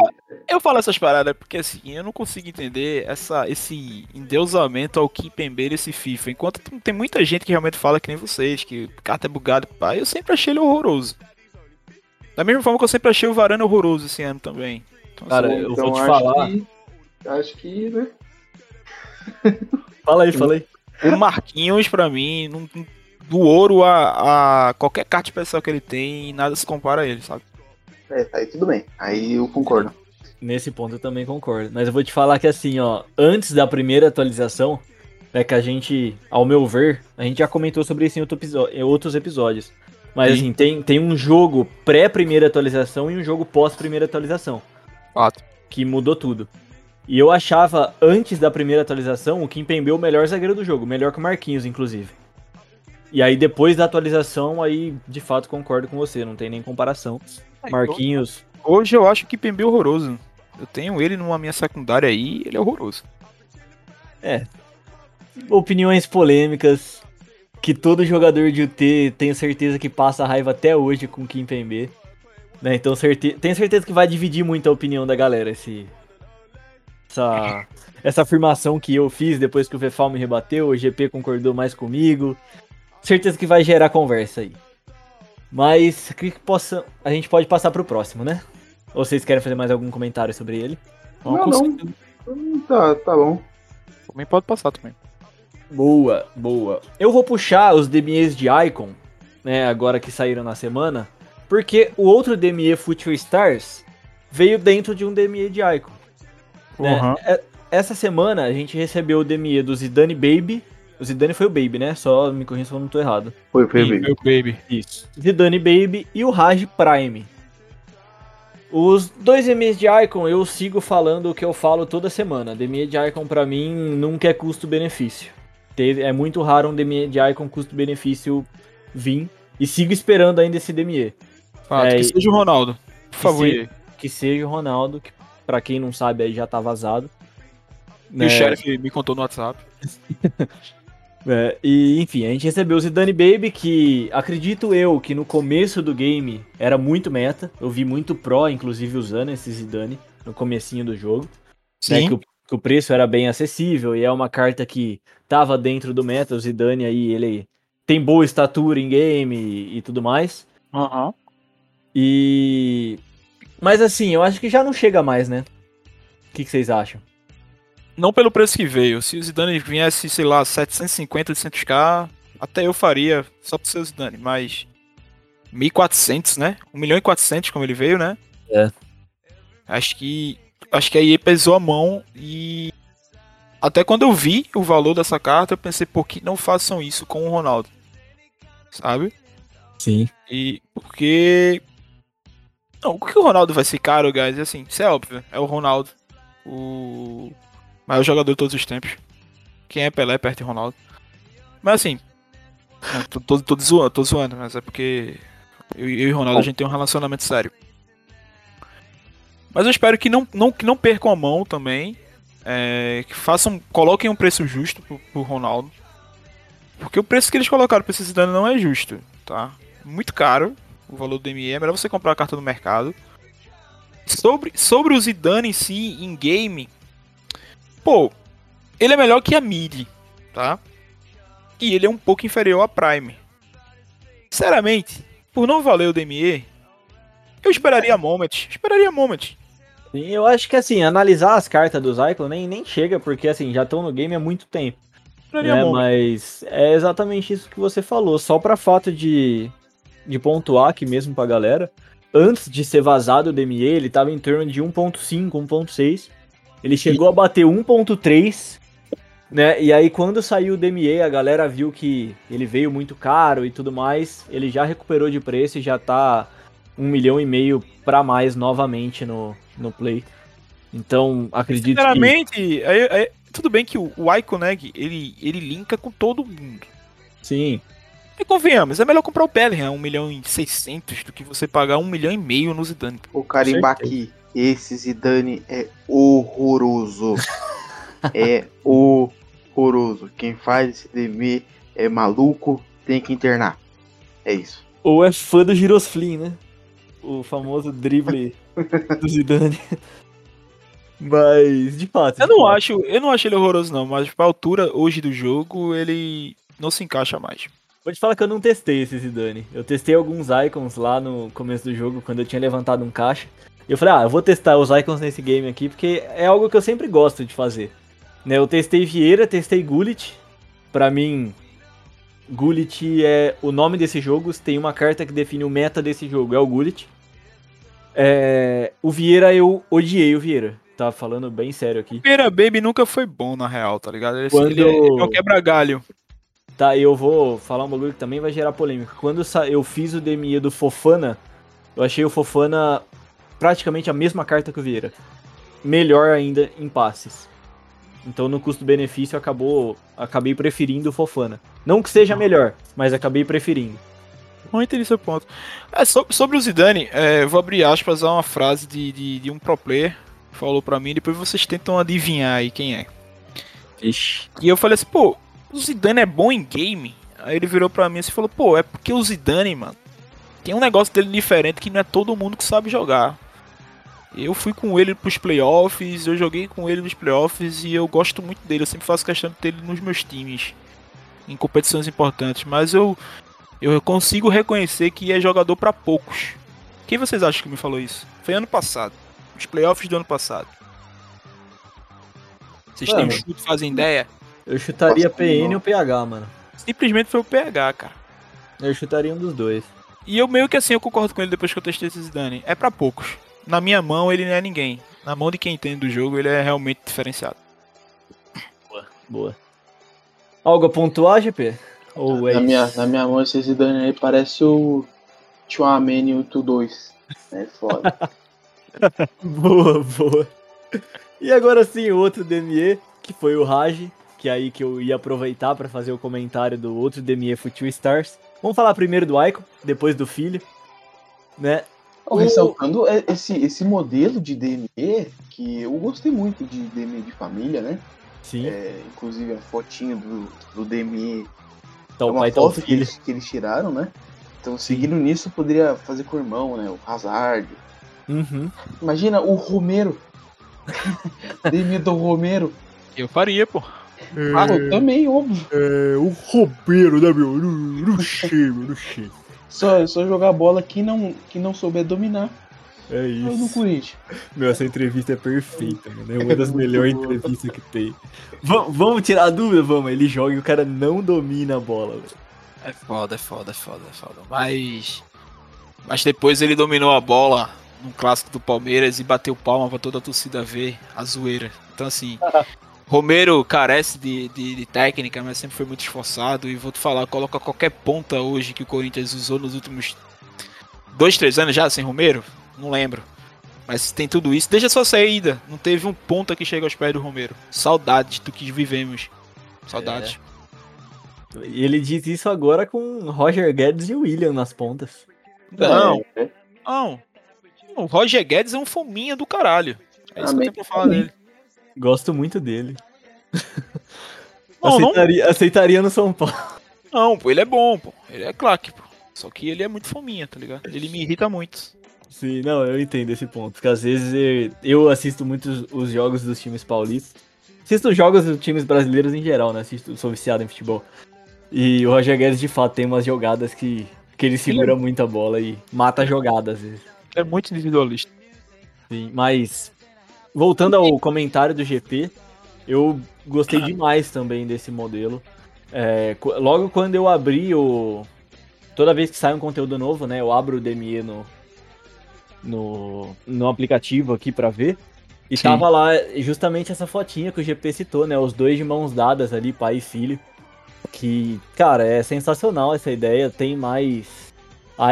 S7: Eu falo essas paradas porque assim, eu não consigo entender essa, esse endeusamento ao Kimpembe desse FIFA. Enquanto tem- muita gente que realmente fala que nem vocês, que o carta é bugado, pá, eu sempre achei ele horroroso. Da mesma forma que eu sempre achei o Varane horroroso esse ano também. Então,
S5: Cara,
S7: assim,
S5: eu
S6: Então,
S5: vou te
S6: acho
S5: falar.
S6: Que, acho que, né?
S5: Fala aí, fala aí.
S7: o Marquinhos, pra mim, não- do ouro a, a qualquer carta especial que ele tem, nada se compara a ele, sabe?
S6: É, aí tudo bem. Aí eu concordo.
S5: Nesse ponto eu também concordo. Mas eu vou te falar que assim, ó, antes da primeira atualização, É que a gente, ao meu ver, a gente já comentou sobre isso em, outro outros episódios. Mas
S7: Sim.
S5: assim, tem, tem um jogo pré-primeira atualização e um jogo pós-primeira atualização.
S7: Fato.
S5: que mudou tudo. E eu achava, antes da primeira atualização, o Kim Pembe o melhor zagueiro do jogo, melhor que o Marquinhos, inclusive. E aí, depois da atualização, aí, de fato, concordo com você, não tem nem comparação. Marquinhos,
S7: Hoje eu acho que Pembe é horroroso. Eu tenho ele numa minha secundária aí, ele é horroroso.
S5: opiniões polêmicas, que todo jogador de UT tenho certeza que passa raiva até hoje com o Kim Pembe. Né? Então, certe... tenho certeza que vai dividir muito a opinião da galera, esse... Essa... Essa afirmação que eu fiz depois que o Vefal me rebateu, o GP concordou mais comigo. Certeza que vai gerar conversa aí. Mas que possa, a gente pode passar pro próximo, né? Ou vocês querem fazer mais algum comentário sobre ele?
S6: Não, não. Tá, tá bom.
S7: Também pode passar também.
S5: Boa, boa. Eu vou puxar os DMEs de Icon, né, agora que saíram na semana, porque o outro DME Future Stars veio dentro de um DME de Icon. né?
S7: Uhum.
S5: É- Essa semana a gente recebeu o DME do Zidane Baby. O Zidane foi o Baby, né? Só me corrija se eu não tô errado.
S6: Foi, foi,
S7: Ih,
S6: bem.
S7: meu baby.
S5: Isso. Zidane Baby e o Raj Prime. Os dois DMEs de Icon eu sigo falando o que eu falo toda semana. DME de Icon pra mim nunca é custo-benefício. Teve- É muito raro um DME de Icon custo-benefício vir. E sigo esperando ainda esse DME.
S7: Fato,
S5: É,
S7: que seja o Ronaldo. Por favor.
S5: se-. Que seja o Ronaldo, que pra quem não sabe aí já tá vazado.
S7: E
S5: Né?
S7: o Sheriff me contou no WhatsApp.
S5: É, e enfim, a gente recebeu o Zidane Baby, que acredito eu que no começo do game era muito meta. Eu vi muito pro, inclusive, usando esse Zidane no comecinho do jogo. né, que, o, que o preço era bem acessível e é uma carta que tava dentro do meta. O Zidane aí, ele tem boa estatura em game e, e tudo mais.
S7: Aham.
S5: E. Mas assim, eu acho que já não chega mais, né? O que, que vocês acham?
S7: Não pelo preço que veio. Se o Zidane viesse, sei lá, 750, 800k, até eu faria, só pro seu Zidane. Mas 1.400, né? 1 milhão e 400 como ele veio, né?
S5: É.
S7: Acho que acho que aí pesou a mão e até quando eu vi o valor dessa carta, eu pensei, por que não façam isso com o Ronaldo? Sabe?
S5: Sim.
S7: E porque não, o que o Ronaldo vai ser caro, guys? Assim, isso é óbvio, é o Ronaldo, o maior jogador de todos os tempos. Quem é Pelé perto de Ronaldo? Mas assim, tô, tô, tô zoando, tô zoando, mas é porque eu, eu e Ronaldo a gente tem um relacionamento sério. Mas eu espero que não, não, que não percam a mão também. é, que façam. Coloquem um preço justo pro, pro Ronaldo. Porque o preço que eles colocaram pra esse Zidane não é justo, tá? Muito caro o valor do ME. É melhor você comprar a carta no mercado. Sobre, sobre o Zidane em si, em game. Pô, ele é melhor que a mid, tá? E ele é um pouco inferior a Prime. Sinceramente, por não valer o DME, eu esperaria Moment. Esperaria Moment.
S5: Sim, eu acho que assim, analisar as cartas do Zyklon nem, nem chega, porque assim, já estão no game há muito tempo.
S7: Esperaria
S5: né?
S7: Moment.
S5: Mas é exatamente isso que você falou. Só pra fato de, de pontuar aqui mesmo pra galera. Antes de ser vazado o DME, ele tava em torno de 1.5, 1.6. Ele chegou a bater 1.3. Né? E aí quando saiu o DME, a galera viu que ele veio muito caro e tudo mais. Ele já recuperou de preço e já tá um milhão e meio pra mais novamente no, no Play. Então, acredito que...
S7: Sinceramente, é- é- tudo bem que o, o Icon, né, ele, ele linka com todo mundo.
S5: Sim,
S7: E convenhamos, é melhor comprar o Bellingham 1 milhão e 600 do que você pagar 1 milhão e meio no Zidane.
S6: O carimba aqui. Esse Zidane é horroroso. é horroroso. Quem faz esse DB é maluco, tem que internar. É isso.
S5: Ou é fã do Girosflin, né? O famoso drible do Zidane. Mas, de fato.
S7: Eu
S5: de
S7: não
S5: fato.
S7: acho, eu não acho ele horroroso não, mas pra altura hoje do jogo, ele não se encaixa mais.
S5: Vou te falar que eu não testei esse Zidane. Eu testei alguns icons lá no começo do jogo, quando eu tinha levantado um caixa. Eu falei, ah, eu vou testar os icons nesse game aqui, porque é algo que eu sempre gosto de fazer. Né, eu testei Vieira, testei Gullit. Pra mim, Gullit é o nome desse jogo. Tem uma carta que define o meta desse jogo, é o Gullit. É, o Vieira, eu odiei o Vieira. tá falando bem sério aqui.
S7: Pereira Baby nunca foi bom, na real, tá ligado? Ele,
S5: Quando-
S7: ele é, ele é um quebra-galho.
S5: Tá, eu vou falar um bagulho que também vai gerar polêmica. Quando eu fiz o DME do Fofana, eu achei o Fofana praticamente a mesma carta que o Vieira. Melhor ainda em passes. Então no custo-benefício acabou, acabei preferindo o Fofana. Não que seja melhor, mas acabei preferindo.
S7: Não entendi seu ponto. É, so- sobre o Zidane, é, eu vou abrir aspas a uma frase de, de, de um pro player que falou pra mim, depois vocês tentam adivinhar aí quem é.
S5: Ixi.
S7: E eu falei assim, pô, o Zidane é bom em game? Aí ele virou pra mim assim e falou, pô, é porque o Zidane, mano, tem um negócio dele diferente que não é todo mundo que sabe jogar. Eu fui com ele pros playoffs, eu joguei com ele nos playoffs e eu gosto muito dele, eu sempre faço questão de ter ele nos meus times, em competições importantes, mas eu, eu consigo reconhecer que é jogador pra poucos. Quem vocês acham que me falou isso? Foi ano passado, os playoffs do ano passado. Vocês têm um chute, fazem ideia?
S5: Eu chutaria PN ou PH, mano.
S7: Simplesmente foi o PH, cara.
S5: Eu chutaria um dos dois.
S7: E eu meio que assim, eu concordo com ele depois que eu testei esse Zidane. É pra poucos. Na minha mão ele não é ninguém. Na mão de quem entende do jogo ele é realmente diferenciado.
S5: Boa. Algo a pontuar, GP? Ou é
S6: Na minha,
S5: isso?
S6: na minha mão, esse Zidane aí parece o Chouameni 82. É foda.
S5: Boa, boa. E agora sim, o outro DME, que foi o Raj, que é aí que eu ia aproveitar pra fazer o comentário do outro DME Future Stars. Vamos falar primeiro do Icon, depois do filho, né?
S6: Ó, Ressaltando é, esse, esse modelo de DME, que eu gostei muito de DME de família, né?
S5: Sim,
S6: É, inclusive a fotinha do, do DME
S5: tá
S6: é
S5: o
S6: uma
S5: pai tá o
S6: foto que
S5: filho.
S6: eles, que eles tiraram, né? Então, seguindo nisso, poderia fazer com o irmão, né? O Hazard.
S5: Uhum.
S6: Imagina o Romero. DME do Romero.
S7: Eu faria, pô.
S6: Ah, eu também, óbvio.
S5: É, o roubeiro, né, meu? No, no cheio, no cheio.
S6: Só, só jogar bola que não, que não souber dominar.
S5: É
S6: Eu no
S5: isso.
S6: Corinthians.
S5: Meu, essa entrevista é perfeita, mano. É uma das melhores entrevistas que tem. Va- vamos tirar a dúvida? Vamos. Ele joga e o cara não domina a bola, velho.
S7: É foda, é foda, é foda, é foda. Mas. Mas depois ele dominou a bola num clássico do Palmeiras e bateu palma pra toda a torcida ver a zoeira. Então assim. Romero carece de, de, de técnica, mas sempre foi muito esforçado. E vou te falar, coloca qualquer ponta hoje que o Corinthians usou nos últimos dois, três anos já sem Romero? Não lembro. Mas tem tudo isso. Desde a sua saída, não teve um ponta que chega aos pés do Romero. Saudades do que vivemos. Saudades.
S5: E ele diz isso agora com Roger Guedes e William nas pontas.
S7: Não,
S6: É,
S7: não. O Roger Guedes é um fominha do caralho. É isso que eu tenho pra falar dele.
S5: Gosto muito dele.
S7: Não, não,
S5: aceitaria, aceitaria no São Paulo.
S7: não, pô, ele é bom, pô. Ele é claque, pô. Só que ele é muito fominha, tá ligado? Ele me irrita muito.
S5: Sim, não, eu entendo esse ponto. Porque às vezes eu assisto muitos os jogos dos times paulistas. Assisto os jogos dos times brasileiros em geral, né? Assisto, sou viciado em futebol. E o Roger Guedes, de fato, tem umas jogadas que, que ele segura muito a bola e mata a jogada, às vezes.
S7: É muito individualista.
S5: Sim, mas voltando ao comentário do GP, eu gostei demais também desse modelo. É, logo quando eu abri o. Toda vez que sai um conteúdo novo, né? Eu abro o DME no, no, no aplicativo aqui pra ver. E
S7: Sim.
S5: tava lá justamente essa fotinha que o GP citou, né? Os dois de mãos dadas ali, pai e filho. Que, cara, é sensacional essa ideia. Tem mais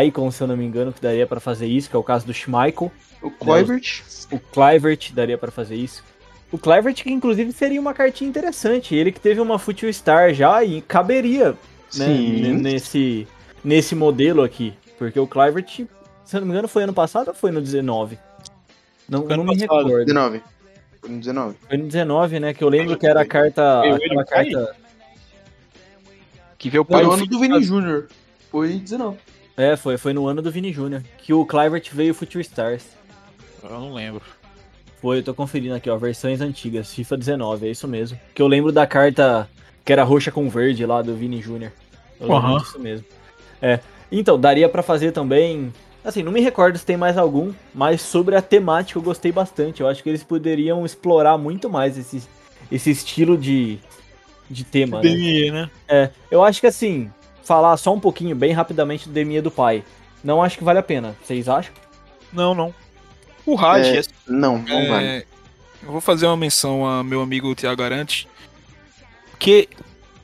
S5: Icon, se eu não me engano, que daria pra fazer isso, que é o caso do Schmeichel.
S6: O Kluivert.
S5: O Clivert daria pra fazer isso. O Clivert que inclusive seria uma cartinha interessante. Ele que teve uma Future Star já e caberia né, nesse, nesse modelo aqui. Porque o Clivert, se eu não me engano, foi ano passado ou foi no 19? Não, não me
S7: passado.
S5: recordo.
S6: 19. Foi no 19.
S5: Foi no 19, né? Que eu lembro que era a carta. Aquela carta.
S7: Que o pai
S6: no
S7: do
S6: ano do Vini Júnior. Foi 19.
S5: É, foi, foi no ano do Vini Júnior. Que o Clivert veio Future Stars.
S7: Eu não lembro.
S5: Foi, eu tô conferindo aqui, ó, versões antigas, FIFA 19, é isso mesmo. Que eu lembro da carta que era roxa com verde lá do Vini lembro
S7: Aham.
S5: disso mesmo. É, então, daria pra fazer também, assim, não me recordo se tem mais algum, mas sobre a temática eu gostei bastante. Eu acho que eles poderiam explorar muito mais esse, esse estilo de, de tema, né?
S7: Né?
S5: É, eu acho que assim, falar só um pouquinho, bem rapidamente do DME do pai, não acho que vale a pena. Vocês acham?
S7: Não, não. O Raj,
S6: É,
S7: assim,
S6: Não, não
S7: É,
S6: vale.
S7: Eu vou fazer uma menção a meu amigo Thiago Arantes, que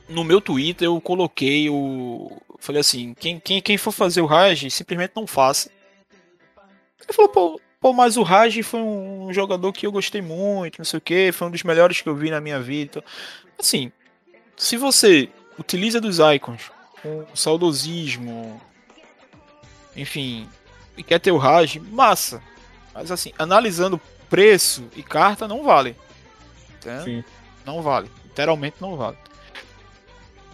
S7: no meu Twitter eu coloquei o. Falei assim, quem, quem, quem for fazer o Raj, simplesmente não faça. Ele falou, pô, pô, mas o Raj foi um jogador que eu gostei muito, não sei o que, foi um dos melhores que eu vi na minha vida. Assim, se você utiliza dos icons com saudosismo, enfim, e quer ter o Raj, massa. Mas assim, analisando preço e carta, não vale.
S5: Sim.
S7: Não vale. Literalmente não vale.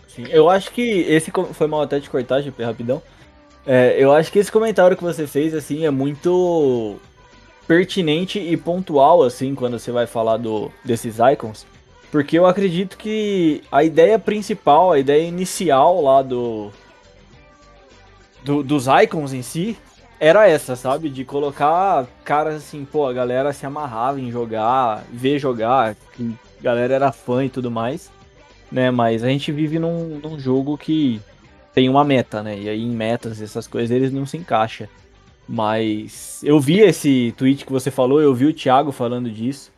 S5: Sim, eu acho que esse foi mal até de cortar, GP, rapidão. É, eu acho que esse comentário que você fez, assim, é muito pertinente e pontual, assim, quando você vai falar do, desses icons. Porque eu acredito que a ideia principal, a ideia inicial lá do, do- dos icons em si, era essa, sabe? De colocar caras assim, pô, a galera se amarrava em jogar, ver jogar, que a galera era fã e tudo mais né? Mas a gente vive num, num jogo que tem uma meta, né? E aí em metas, essas coisas, eles não se encaixam. Mas eu vi esse tweet que você falou, eu vi o Thiago falando disso,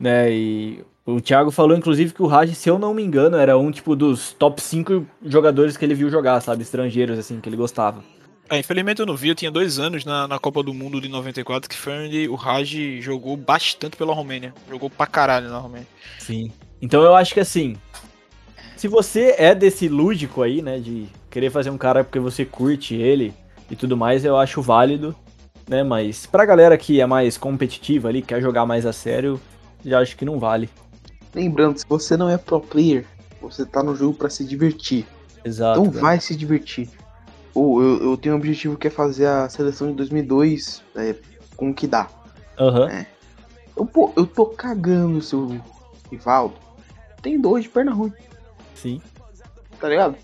S5: né? E o Thiago falou, inclusive, que o Raj, se eu não me engano, era um tipo dos top 5 jogadores que ele viu jogar, sabe? Estrangeiros, assim, que ele gostava.
S7: É, infelizmente eu não vi, eu tinha dois anos na, na Copa do Mundo de 94, que foi onde o Raj jogou bastante pela Romênia. Jogou pra caralho na Romênia.
S5: Sim. Então eu acho que assim, se você é desse lúdico aí, né, de querer fazer um cara porque você curte ele e tudo mais, eu acho válido, né, mas pra galera que é mais competitiva ali, quer jogar mais a sério, já acho que não vale.
S6: Lembrando, se você não é pro player, você tá no jogo pra se divertir.
S5: Exato.
S6: então vai se divertir. Ou eu, eu tenho um objetivo que é fazer a seleção de 2002 é, com o que dá.
S5: Aham.
S6: Eu, pô, eu tô cagando, seu Rivaldo. Tem dois de perna ruim,
S5: Sim.
S6: tá ligado?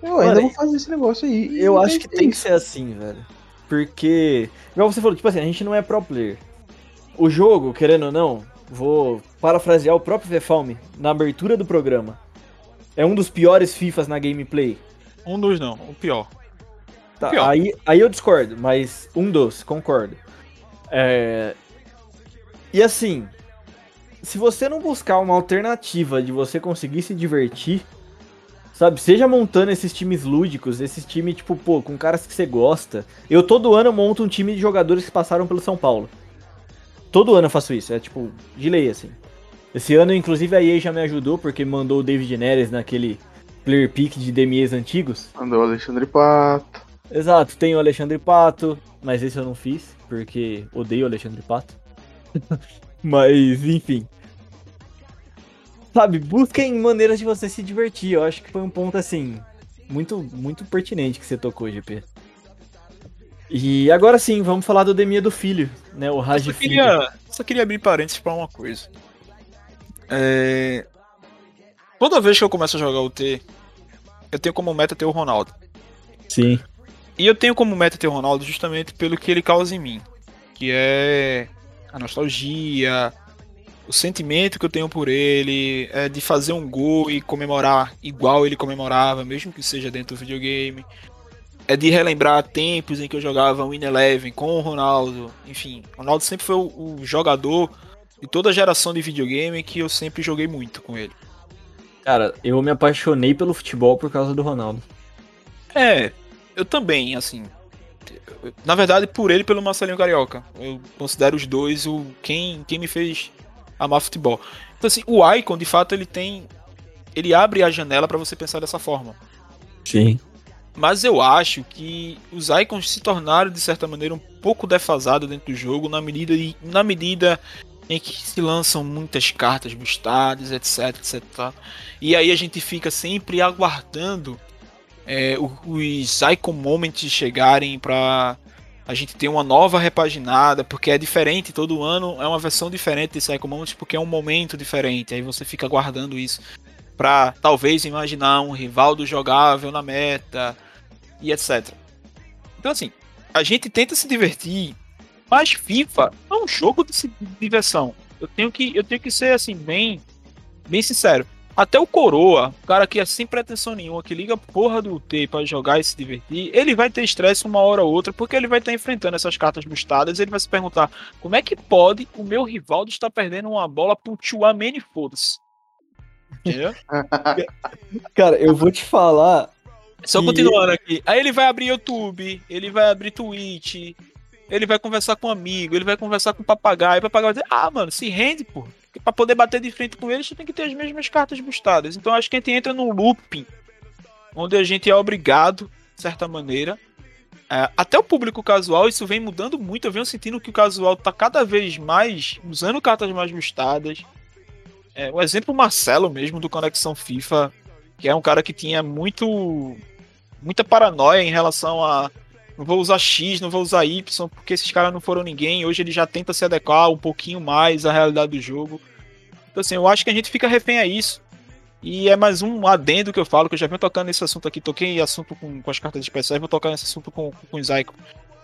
S6: Eu
S5: Mano,
S6: ainda vou fazer esse negócio aí.
S5: Eu acho
S6: é
S5: que tem que ser assim, velho. Porque, igual você falou, tipo assim, a gente não é pro player. O jogo, querendo ou não, vou parafrasear o próprio Vefalme na abertura do programa. É um dos piores FIFAs na gameplay.
S7: Um dos não, o pior.
S5: Tá,
S7: Pior.
S5: aí, aí eu discordo, mas um dos, concordo. É... E assim, se você não buscar uma alternativa de você conseguir se divertir, sabe, seja montando esses times lúdicos, esses times, tipo, pô, com caras que você gosta. Eu todo ano monto um time de jogadores que passaram pelo São Paulo. Todo ano eu faço isso, é tipo, de lei, assim. Esse ano, inclusive, a EA já me ajudou, porque mandou o David Neres naquele player pick de DMEs antigos.
S6: Mandou o Alexandre Pato.
S5: Exato, tem o Alexandre Pato, mas esse eu não fiz, porque odeio o Alexandre Pato. mas, enfim. Sabe, busquem maneiras de você se divertir. Eu acho que foi um ponto, assim, muito, muito pertinente que você tocou, GP. E agora sim, vamos falar do Demia do Filho, né? O Raj
S7: Só
S5: Filho.
S7: queria, só queria abrir parênteses pra uma coisa. É... Toda vez que eu começo a jogar o T, eu tenho como meta ter o Ronaldo.
S5: Sim.
S7: E eu tenho como meta ter o Ronaldo justamente pelo que ele causa em mim. Que é a nostalgia, o sentimento que eu tenho por ele, é de fazer um gol e comemorar igual ele comemorava, mesmo que seja dentro do videogame. É de relembrar tempos em que eu jogava Win Eleven com o Ronaldo. Enfim, o Ronaldo sempre foi o, o jogador de toda a geração de videogame que eu sempre joguei muito com ele.
S5: Cara, eu me apaixonei pelo futebol por causa do Ronaldo.
S7: É, eu também, assim. Na verdade, por ele e pelo Marcelinho Carioca. Eu considero os dois o quem, quem me fez amar futebol. Então, assim, o Icon, de fato, ele tem. Ele abre a janela pra você pensar dessa forma.
S5: Sim.
S7: Mas eu acho que os icons se tornaram, de certa maneira, um pouco defasados dentro do jogo, na medida, de- na medida em que se lançam muitas cartas bustadas, etc, etc. E aí a gente fica sempre aguardando é, os icon moments chegarem pra a gente ter uma nova repaginada, porque é diferente, todo ano é uma versão diferente desse icon moments, porque é um momento diferente, aí você fica aguardando isso pra talvez imaginar um rival jogável na meta e etc. Então assim, a gente tenta se divertir, mas FIFA é um jogo de diversão. Eu tenho que eu tenho que ser assim bem bem sincero. Até o Coroa, o cara que é sem pretensão nenhuma, que liga porra do T pra jogar e se divertir, ele vai ter estresse uma hora ou outra, porque ele vai estar enfrentando essas cartas bustadas e ele vai se perguntar: como é que pode o meu rival estar perdendo uma bola pro Chuamene foda-se? Entendeu?
S5: Cara, eu vou te falar.
S7: Só
S5: E-
S7: continuando aqui. Aí ele vai abrir YouTube, ele vai abrir Twitch, ele vai conversar com um amigo, ele vai conversar com o papagaio. O papagaio vai dizer: Ah, mano, se rende, pô. Porque pra poder bater de frente com eles, tu tem que ter as mesmas cartas bustadas. Então acho que a gente entra num looping onde a gente é obrigado, de certa maneira. é, até o público casual, isso vem mudando muito. Eu venho sentindo que o casual tá cada vez mais usando cartas mais bustadas. É, o exemplo Marcelo mesmo do Conexão FIFA, que é um cara que tinha muito muita paranoia em relação a não vou usar X, não vou usar Y, porque esses caras não foram ninguém. Hoje ele já tenta se adequar um pouquinho mais à realidade do jogo. Então, assim, eu acho que a gente fica refém a isso. E é mais um adendo que eu falo, que eu já venho tocando nesse assunto aqui. Toquei assunto com, com as cartas especiais, vou tocar nesse assunto com, com Icon.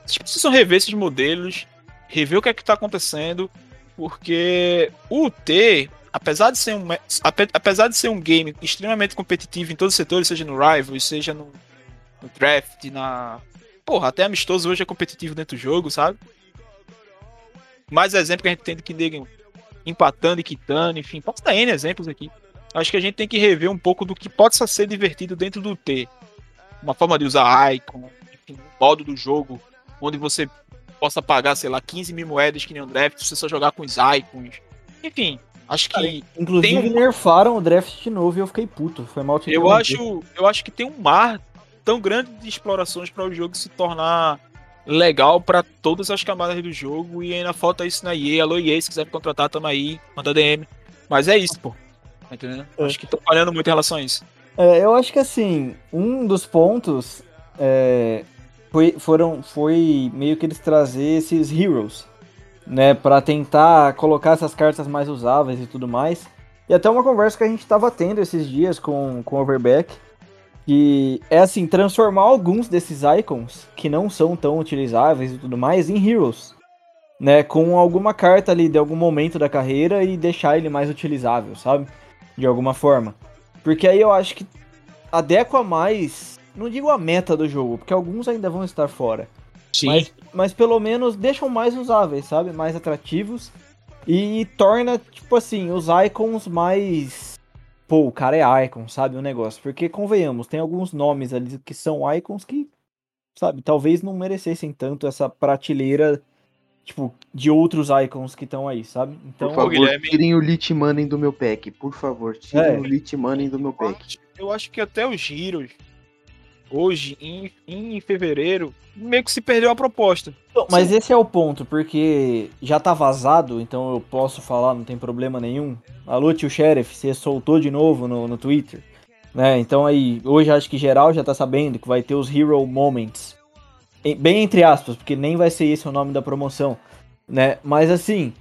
S7: Vocês precisam rever esses modelos, rever o que é que tá acontecendo, porque o T, apesar de ser um, ape- apesar de ser um game extremamente competitivo em todos os setores, seja no Rivals, seja no, no draft, na. Porra, até amistoso hoje é competitivo dentro do jogo, sabe? Mais exemplo que a gente tem de que nego empatando e quitando, enfim, posso dar N exemplos aqui. Acho que a gente tem que rever um pouco do que possa ser divertido dentro do T. Uma forma de usar icon, enfim, um modo do jogo onde você possa pagar, sei lá, 15 mil moedas que nem um draft, se você só jogar com os icons. Enfim, acho que
S5: Inclusive,
S7: Tem um-
S5: nerfaram o draft de novo e eu fiquei puto. Foi mal
S7: Eu acho, eu acho que tem um mar tão grande de explorações para o jogo se tornar legal para todas as camadas do jogo e ainda falta isso na EA. Alô EA, se quiser me contratar, tamo aí, manda DM. Mas é isso, pô. Tá entendendo?
S5: É.
S7: Acho que tô falhando muito em relação a isso.
S5: É, eu acho que assim, um dos pontos é, foi, foram, foi meio que eles trazer esses heroes, né? Pra tentar colocar essas cartas mais usáveis e tudo mais. E até uma conversa que a gente tava tendo esses dias com, com o Overback. Que é assim, transformar alguns desses icons que não são tão utilizáveis e tudo mais em heroes. Né, com alguma carta ali de algum momento da carreira e deixar ele mais utilizável, sabe? De alguma forma. Porque aí eu acho que adequa mais, não digo a meta do jogo, porque alguns ainda vão estar fora.
S7: Sim.
S5: Mas, mas pelo menos deixam mais usáveis, sabe? Mais atrativos. E torna, tipo assim, os icons mais. Pô, o cara é icon, sabe? O negócio. Porque, convenhamos, tem alguns nomes ali que são icons que, sabe, talvez não merecessem tanto essa prateleira, tipo, de outros icons que estão aí, sabe? Então,
S6: Por favor,
S7: Guilherme.
S6: tirem o Lit Money do meu pack. Por favor, tirem
S5: É.
S6: o Lit Money do meu pack.
S7: Eu acho que até os Heroes, hoje, em, em fevereiro, meio que se perdeu a proposta.
S5: Mas esse é o ponto, porque já tá vazado, então eu posso falar, não tem problema nenhum. Alô, tio Sheriff, você soltou de novo no, no Twitter. Né? Então aí, hoje acho que geral já tá sabendo que vai ter os Hero Moments. Em- Bem entre aspas, porque nem vai ser esse o nome da promoção. Né? Mas assim,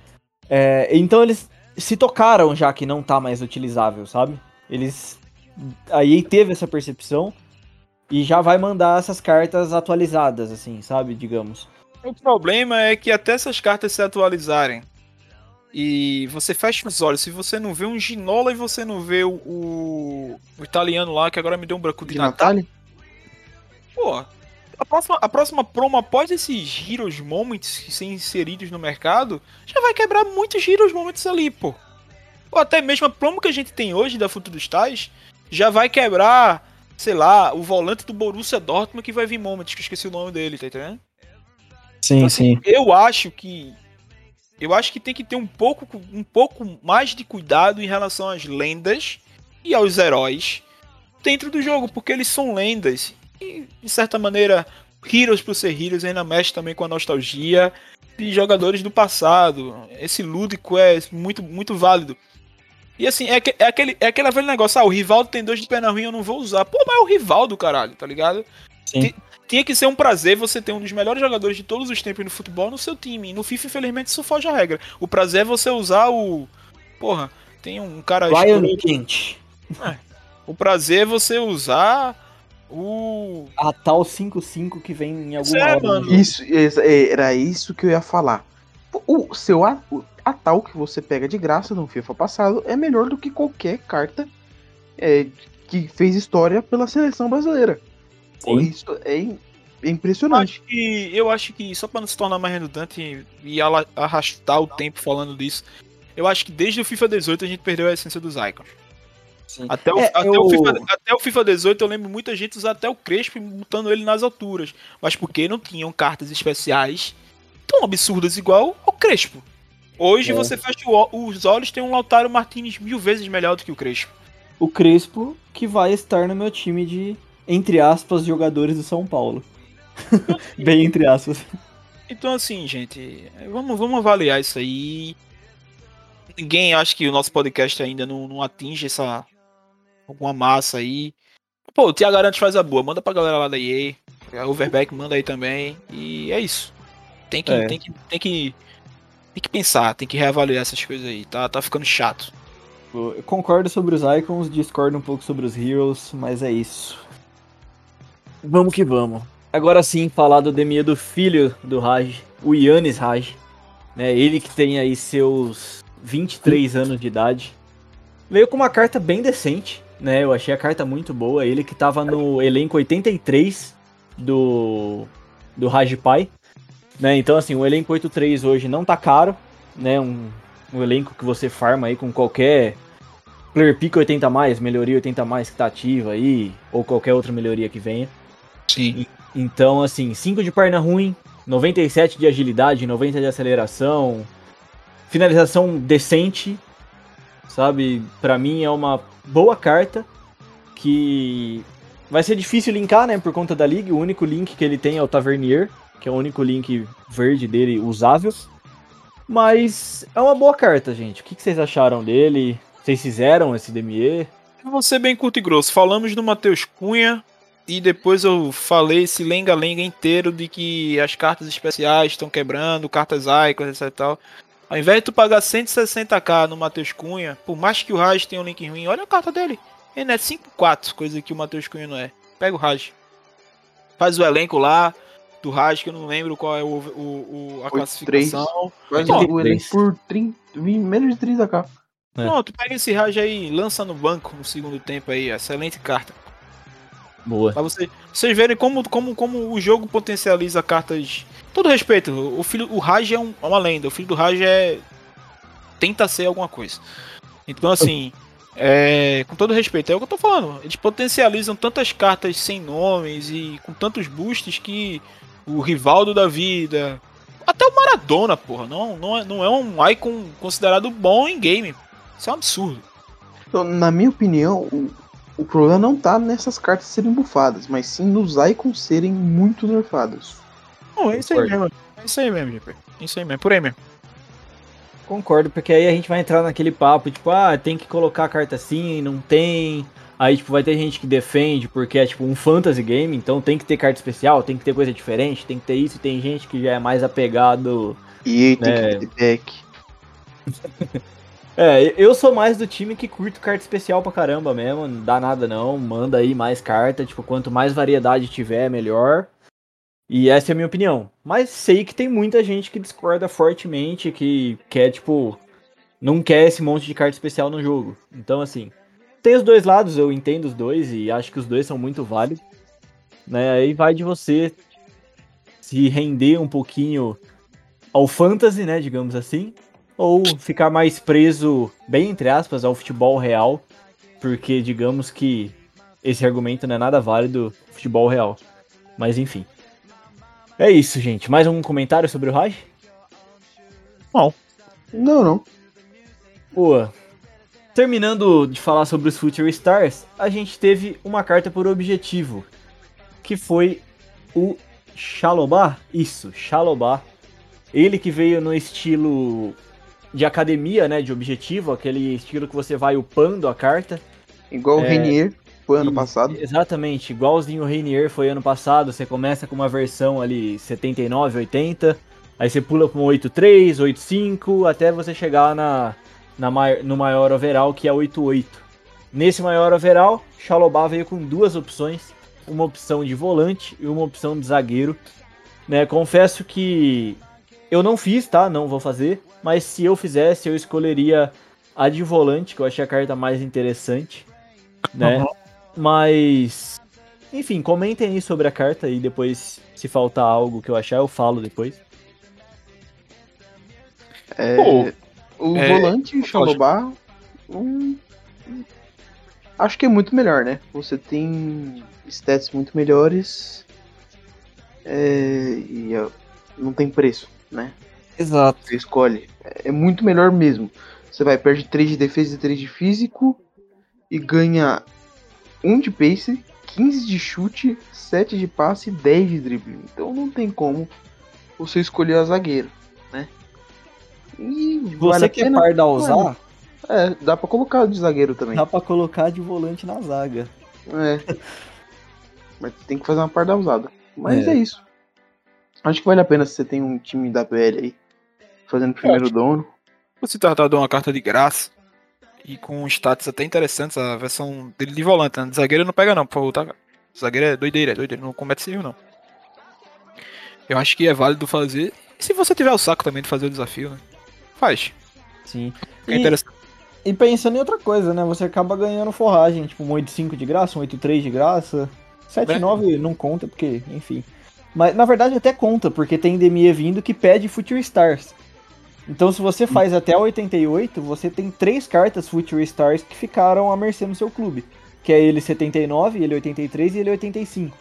S5: é, então eles se tocaram já que não tá mais utilizável, sabe? Eles. Aí teve essa percepção e já vai mandar essas cartas atualizadas, assim, sabe? Digamos.
S7: O problema é que até essas cartas se atualizarem e você fecha os olhos, se você não vê um Ginola e você não vê o, o, o italiano lá, que agora me deu um branco de,
S6: De
S7: Natal. Pô, a próxima, a próxima promo após esses Heroes Moments que serem inseridos no mercado, já vai quebrar muitos Heroes Moments ali, pô. Ou até mesmo a promo que a gente tem hoje da Futuros Tais já vai quebrar, sei lá, o volante do Borussia Dortmund que vai vir Moments, que eu esqueci o nome dele, tá entendendo?
S5: Sim,
S7: Então, assim, Eu acho que eu acho que tem que ter um pouco um pouco mais de cuidado em relação às lendas e aos heróis dentro do jogo, porque eles são lendas e de certa maneira Heroes por ser Heroes ainda mexe também com a nostalgia de jogadores do passado. Esse lúdico é muito muito válido. E assim, é, que- é aquele, é aquele velho negócio, ah, o Rivaldo tem dois de perna ruim, eu não vou usar. Pô, mas é o Rivaldo, caralho, tá ligado?
S5: Sim.
S7: tinha que ser um prazer você ter um dos melhores jogadores de todos os tempos no futebol no seu time. No FIFA, infelizmente, isso foge a regra. O prazer é você usar o. Porra, tem um cara.
S5: Ryan. Kent.
S7: O prazer é você usar o.
S5: A tal 5-5 que vem em alguma
S7: é,
S5: hora. do
S7: mano.
S6: Isso, é, era isso que eu ia falar. O seu a, o- a tal que você pega de graça no FIFA passado é melhor do que qualquer carta é, que fez história pela seleção brasileira.
S5: Sim.
S6: Isso é, é
S7: Eu
S6: impressionante.
S7: acho que, eu acho que só pra não se tornar mais redundante e arrastar o tempo falando disso, eu acho que desde o FIFA 18 a gente perdeu a essência dos icons.
S5: Sim.
S7: Até o,
S5: É,
S7: até,
S5: eu-
S7: o FIFA, até o FIFA 18 eu lembro muita gente usar até o Crespo e botando ele nas alturas. Mas porque não tinham cartas especiais tão absurdas igual ao Crespo. Hoje
S5: É.
S7: você fecha o- os olhos tem um Lautaro Martinez mil vezes melhor do que o Crespo.
S5: O Crespo que vai estar no meu time de, entre aspas, jogadores do São Paulo. Bem entre aspas.
S7: Então assim, gente, vamos, vamos avaliar isso aí. Ninguém acha que o nosso podcast ainda não, não atinge essa alguma massa aí. Pô, o Thiago Arantes faz a boa, manda pra galera lá da EA. A Overback manda aí também. E é isso. Tem que,
S5: É.
S7: tem que, tem que, tem que pensar, tem que reavaliar essas coisas aí. Tá, tá ficando chato.
S5: Eu concordo sobre os icons, discordo um pouco sobre os heroes, mas é isso. Vamos que vamos. Agora sim, falar do Demia do filho do Raj, o Yannis Raj. Né, ele que tem aí seus 23 anos de idade. Veio com uma carta bem decente, né? Eu achei a carta muito boa. Ele que tava no elenco 83 do, do Raj Pai. Né? Então, assim, o elenco 83 hoje não tá caro, né? Um, um elenco que você farma aí com qualquer Player Pick 80 mais, melhoria 80 mais que tá ativa aí, ou qualquer outra melhoria que venha.
S7: Sim.
S5: Então, assim, 5 de perna ruim, 97 de agilidade, 90 de aceleração, finalização decente, sabe? Pra mim é uma boa carta que vai ser difícil linkar, né, por conta da liga. O único link que ele tem é o Tavernier, que é o único link verde dele usável. Mas é uma boa carta, gente. O que vocês acharam dele? Vocês fizeram esse DME?
S7: Eu vou ser bem curto e grosso. Falamos do Matheus Cunha e depois eu falei esse lenga-lenga inteiro de que as cartas especiais estão quebrando, cartas icons, etc e tal. Ao invés de tu pagar 160k no Matheus Cunha, por mais que o Raj tenha um link ruim, olha a carta dele. Ele é 5-4, coisa que o Matheus Cunha não é. Pega o Raj. Faz o elenco lá do Raj, que eu não lembro qual é o, o- o- a
S6: 8-3.
S7: classificação.
S6: Mas
S7: Bom,
S6: o elenco por 30, vi- menos de 30k.
S5: É.
S7: Pronto, pega esse Raj aí, lança no banco no segundo tempo aí. Excelente carta.
S5: Boa.
S7: Pra você, vocês verem como, como, como o jogo potencializa cartas. Todo respeito, o filho, o Raj é um- é uma lenda. O filho do Raj é. Tenta ser alguma coisa. Então, assim, é, com todo respeito, é o que eu tô falando. Eles potencializam tantas cartas sem nomes e com tantos boosts que o Rivaldo da vida. Até o Maradona, porra. Não, não, é, não é um icon considerado bom em game. Isso é um absurdo.
S6: Então, na minha opinião, o, o problema não tá nessas cartas serem bufadas, mas sim nos icons serem muito nerfados.
S7: Não, é isso aí
S5: Concordo.
S7: mesmo. É isso aí mesmo, GP. É isso aí mesmo, por aí mesmo.
S5: Concordo, porque aí a gente vai entrar naquele papo, tipo, ah, tem que colocar a carta assim, não tem. Aí, tipo, vai ter gente que defende porque é, tipo, um fantasy game, então tem que ter carta especial, tem que ter coisa diferente, tem que ter isso, e tem gente que já é mais apegado.
S6: E aí tem que ter deck.
S5: É, eu sou mais do time que curto carta especial pra caramba mesmo, não dá nada não, manda aí mais carta, tipo, quanto mais variedade tiver, melhor. E essa é a minha opinião. Mas sei que tem muita gente que discorda fortemente, que quer, tipo, não quer esse monte de carta especial no jogo. Então, assim, tem os dois lados, eu entendo os dois e acho que os dois são muito válidos. Né? Aí vai de você se render um pouquinho ao fantasy, né, digamos assim, ou ficar mais preso, bem entre aspas, ao futebol real, porque digamos que esse argumento não é nada válido futebol real. Mas enfim. É isso, gente. Mais um comentário sobre o Raj?
S6: Não, não.
S5: Boa. Terminando de falar sobre os Future Stars, a gente teve uma carta por objetivo, que foi o Shalobah. Isso, Shalobah. Ele que veio no estilo de academia, né, de objetivo, aquele estilo que você vai upando a carta.
S6: Igual o
S5: É,
S6: Renier foi ano
S5: E-
S6: passado.
S5: Exatamente, igualzinho o Rainier foi ano passado, você começa com uma versão ali 79, 80, aí você pula para um 83, 85, até você chegar na, na mai- no maior overall, que é 88. Nesse maior overall, Xalobá veio com duas opções, uma opção de volante e uma opção de zagueiro. Né, confesso que eu não fiz, tá? Não vou fazer, mas se eu fizesse, eu escolheria a de volante, que eu achei a carta mais interessante. né? Mas, enfim, comentem aí sobre a carta e depois, se faltar algo que eu achar, eu falo depois.
S6: É,
S7: Pô,
S6: o
S7: é,
S6: volante Xalobá, um, acho que é muito melhor, né? Você tem stats muito melhores é, e não tem preço, né?
S5: Exato.
S6: Você escolhe. É muito melhor mesmo. Você vai, perde 3 de defesa e 3 de físico e ganha 1 de pace, 15 de chute, 7 de passe e 10 de drible. Então não tem como você escolher a zagueiro, né? E
S5: Você
S6: vale
S5: que é pardalzar,
S6: É, dá pra colocar de zagueiro também.
S5: dá pra colocar de volante na zaga.
S6: É. Mas tem que fazer uma parda usada. Mas
S5: É.
S6: é. isso. Acho que vale a pena se você tem um time da PL aí. Fazendo primeiro dono.
S7: Você tratar de uma carta de graça e com status até interessantes, a versão dele de volante, né? De zagueiro não pega não, por favor, tá? Zagueiro é doideira, é doideira, não comete civil não. Eu acho que é válido fazer. E se você tiver o saco também de fazer o desafio, né? Faz.
S5: Sim.
S7: É
S5: E,
S7: interessante.
S5: e pensando em outra coisa, né? Você acaba ganhando forragem, tipo um 8.5 de graça, um 8.3 de graça. 7.9 não conta, porque, enfim. Mas na verdade até conta, porque tem DME vindo que pede Future Stars. Então se você faz até 88, você tem três cartas Future Stars que ficaram à mercê no seu clube. Que é ele 79, ele 83 e ele 85.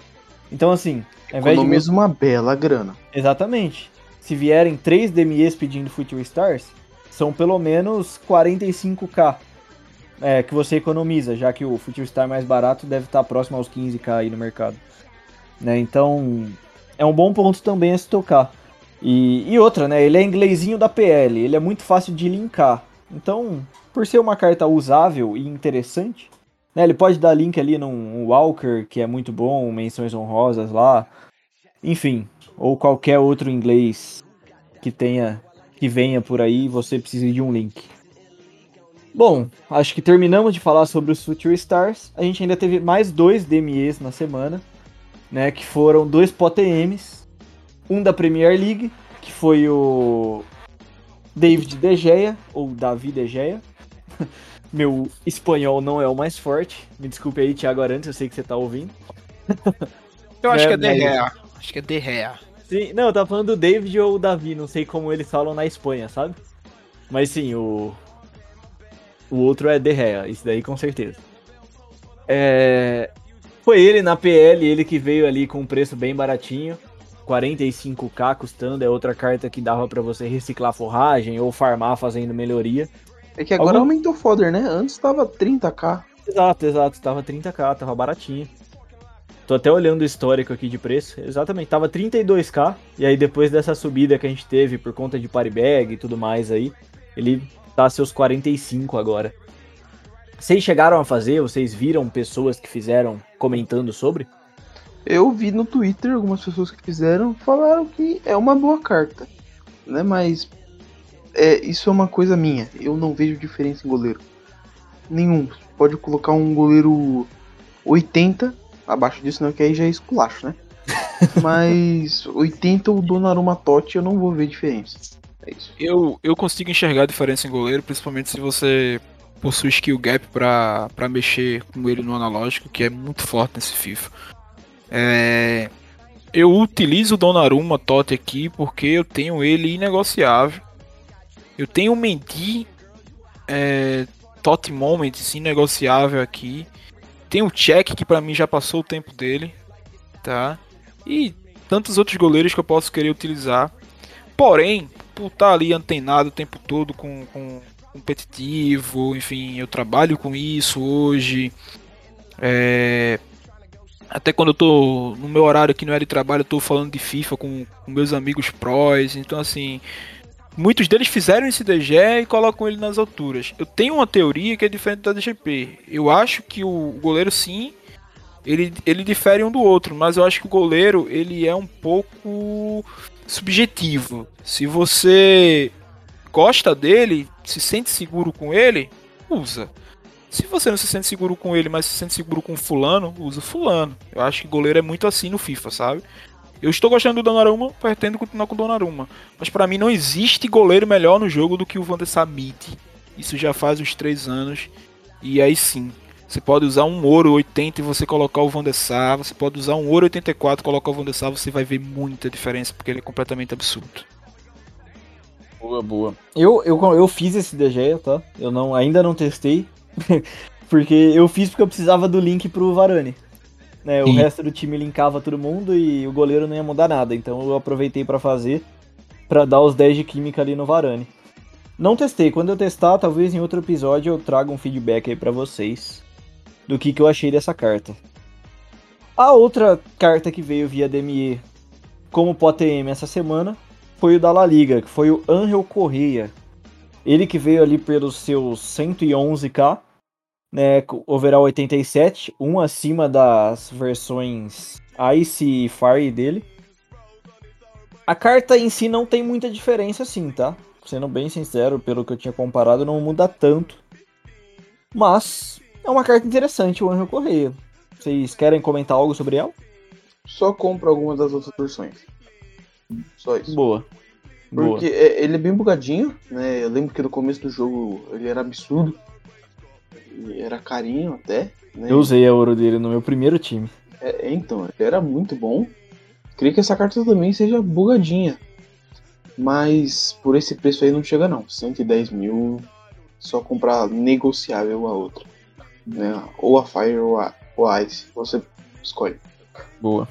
S5: Então assim, ao invés de
S6: Economiza uma bela grana.
S5: Exatamente. Se vierem 3 DMEs pedindo Future Stars, são pelo menos 45k é, que você economiza, já que o Future Star mais barato deve estar próximo aos 15k aí no mercado. Né? Então, é um bom ponto também a se tocar. E, e outra, né? Ele é inglesinho da PL, ele é muito fácil de linkar. Então, por ser uma carta usável e interessante, né? Ele pode dar link ali num Walker, que é muito bom, menções honrosas lá. Enfim, ou qualquer outro inglês que tenha que venha por aí, você precisa de um link. Bom, acho que terminamos de falar sobre os Future Stars. A gente ainda teve mais dois DMEs na semana, né, que foram dois POTMs. Um da Premier League, que foi o David De Gea, ou Davi De Gea. Meu espanhol não é o mais forte. Me desculpe aí, Thiago Arantes, eu sei que você tá ouvindo.
S7: Eu acho
S5: É,
S7: que é de
S5: mas-
S7: Rea. Acho que é de Rea.
S5: Sim, não, eu tava falando do David ou o Davi, não sei como eles falam na Espanha, sabe? Mas sim, o. O outro é De Gea, isso daí com certeza. É. Foi ele na PL, ele que veio ali com um preço bem baratinho. 45k custando, é outra carta que dava pra você reciclar forragem ou farmar fazendo melhoria.
S6: É que agora
S5: Algum-
S6: aumentou foder, né? Antes tava 30k.
S5: Exato, exato, tava 30k, tava baratinho. Tô até olhando o histórico aqui de preço. Exatamente, tava 32k. E aí depois dessa subida que a gente teve por conta de paribag e tudo mais aí, ele tá seus 45 agora. Vocês chegaram a fazer? Vocês viram pessoas que fizeram comentando sobre?
S6: Eu vi no Twitter algumas pessoas que fizeram falaram que é uma boa carta, né? Mas é, isso é uma coisa minha. Eu não vejo diferença em goleiro. Nenhum. Pode colocar um goleiro 80 abaixo disso, não, que aí já é esculacho, né? Mas 80 ou Donnarumma Totti eu não vou ver diferença. É isso.
S7: Eu, eu consigo enxergar a diferença em goleiro, principalmente se você possui skill gap pra mexer com ele no analógico, que é muito forte nesse FIFA. É, eu utilizo o Donnarumma Totti aqui porque eu tenho ele inegociável. Eu tenho o Mendy é, Totti Moments inegociável aqui. Tem o Check que pra mim já passou o tempo dele, tá? E tantos outros goleiros que eu posso querer utilizar. Porém, por estar ali antenado o tempo todo com, com competitivo, enfim, eu trabalho com isso hoje. É, até quando eu tô no meu horário aqui no área de trabalho, eu tô falando de FIFA com, com meus amigos prós, então assim, muitos deles fizeram esse DG e colocam ele nas alturas. Eu tenho uma teoria que é diferente da DGP. Eu acho que o goleiro sim, ele, ele difere um do outro, mas eu acho que o goleiro ele é um pouco subjetivo. Se você gosta dele, se sente seguro com ele, usa. Se você não se sente seguro com ele, mas se sente seguro com fulano, usa fulano. Eu acho que goleiro é muito assim no FIFA, sabe? Eu estou gostando do Donnarumma, pretendo continuar com o Donnarumma. Mas para mim não existe goleiro melhor no jogo do que o Van der. Isso já faz uns três anos. E aí sim, Você pode usar um ouro 80 e você colocar o Van der Sar. Você pode usar um ouro 84 e colocar o Van der Sar. Você vai ver muita diferença, porque ele é completamente absurdo.
S5: Boa, boa. Eu, eu, eu fiz esse DG, tá? Eu não, ainda não testei. porque eu fiz porque eu precisava do link pro Varane. Né, o
S7: Sim.
S5: resto do time linkava todo mundo e o goleiro não ia mudar nada. Então eu aproveitei pra fazer, pra dar os 10 de química ali no Varane. Não testei. Quando eu testar, talvez em outro episódio eu traga um feedback aí pra vocês do que, que eu achei dessa carta. A outra carta que veio via DME como POTM essa semana foi o da La Liga, que foi o Angel Correia. Ele que veio ali pelos seus 111k, né, overall 87, um acima das versões Ice e Fire dele. A carta em si não tem muita diferença assim, tá? Sendo bem sincero, pelo que eu tinha comparado, não muda tanto. Mas é uma carta interessante, o Angel Correia. Vocês querem comentar algo sobre ela?
S6: Só compra algumas das outras versões. Só isso.
S5: Boa. Boa.
S6: Porque é, ele é bem bugadinho, né? Eu lembro que no começo do jogo ele era absurdo. E era carinho até. Né?
S5: Eu usei a ouro dele no meu primeiro time.
S6: É, então, ele era muito bom. Creio que essa carta também seja bugadinha. Mas por esse preço aí não chega não. 110 mil, só comprar negociável a outra. Né? Ou a Fire ou a, ou a Ice. Você escolhe.
S5: Boa.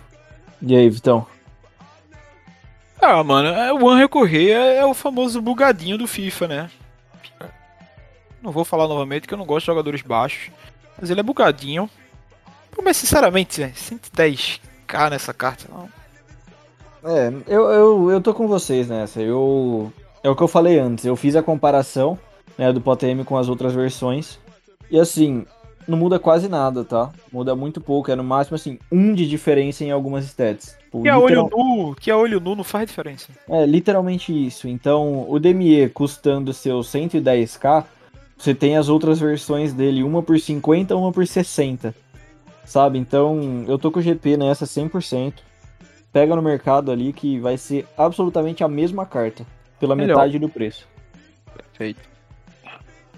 S5: E aí, Vitão?
S7: Ah, mano, é- o Angel Correia é o famoso bugadinho do FIFA, né? Não vou falar novamente que eu não gosto de jogadores baixos. Mas ele é bugadinho. Mas sinceramente, é 110k nessa carta. Não.
S5: É, eu, eu, eu tô com vocês nessa. Eu. É o que eu falei antes. Eu fiz a comparação né, do POTM com as outras versões. E assim, não muda quase nada, tá? Muda muito pouco. É no máximo assim, um de diferença em algumas stats. Tipo,
S7: Que a olho
S5: literal-
S7: nu, que a olho nu não faz diferença.
S5: É, literalmente isso. Então, o DME custando seus 110k, você tem as outras versões dele, uma por 50, uma por 60. Sabe? Então, eu tô com o GP nessa 100%. Pega no mercado ali que vai ser absolutamente a mesma carta, pela
S7: Melhor.
S5: metade do preço.
S7: Perfeito.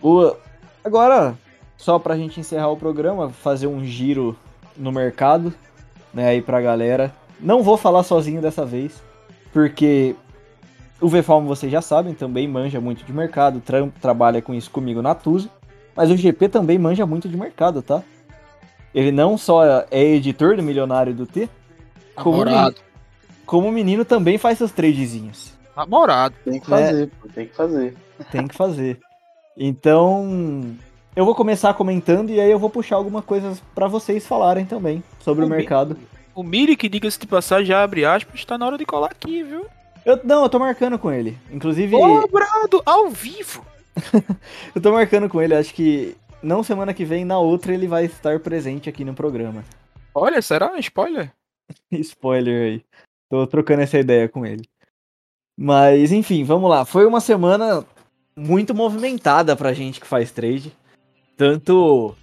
S5: Boa. Agora, só pra gente encerrar o programa, fazer um giro no mercado, né, aí pra galera. Não vou falar sozinho dessa vez, porque o VFalm vocês já sabem, também manja muito de mercado, tra- trabalha com isso comigo na Tusa, mas o GP também manja muito de mercado, tá? Ele não só é editor do Milionário do T, como,
S7: Namorado.
S5: como o menino também faz seus tradezinhos.
S7: Namorado.
S6: Tem que fazer, pô, tem que fazer.
S5: Tem que fazer. Então, eu vou começar comentando e aí eu vou puxar algumas coisas pra vocês falarem também sobre o
S7: Comi-
S5: mercado.
S7: O Miri, que diga-se de passar, já abre aspas, tá na hora de colar aqui, viu?
S5: Eu, não, eu tô marcando com ele. Inclusive,
S7: Cobrado ao vivo.
S5: eu tô marcando com ele. Acho que não semana que vem, na outra ele vai estar presente aqui no programa.
S7: Olha, será? Spoiler?
S5: Spoiler aí. Tô trocando essa ideia com ele. Mas, enfim, vamos lá. Foi uma semana muito movimentada pra gente que faz trade. Tanto.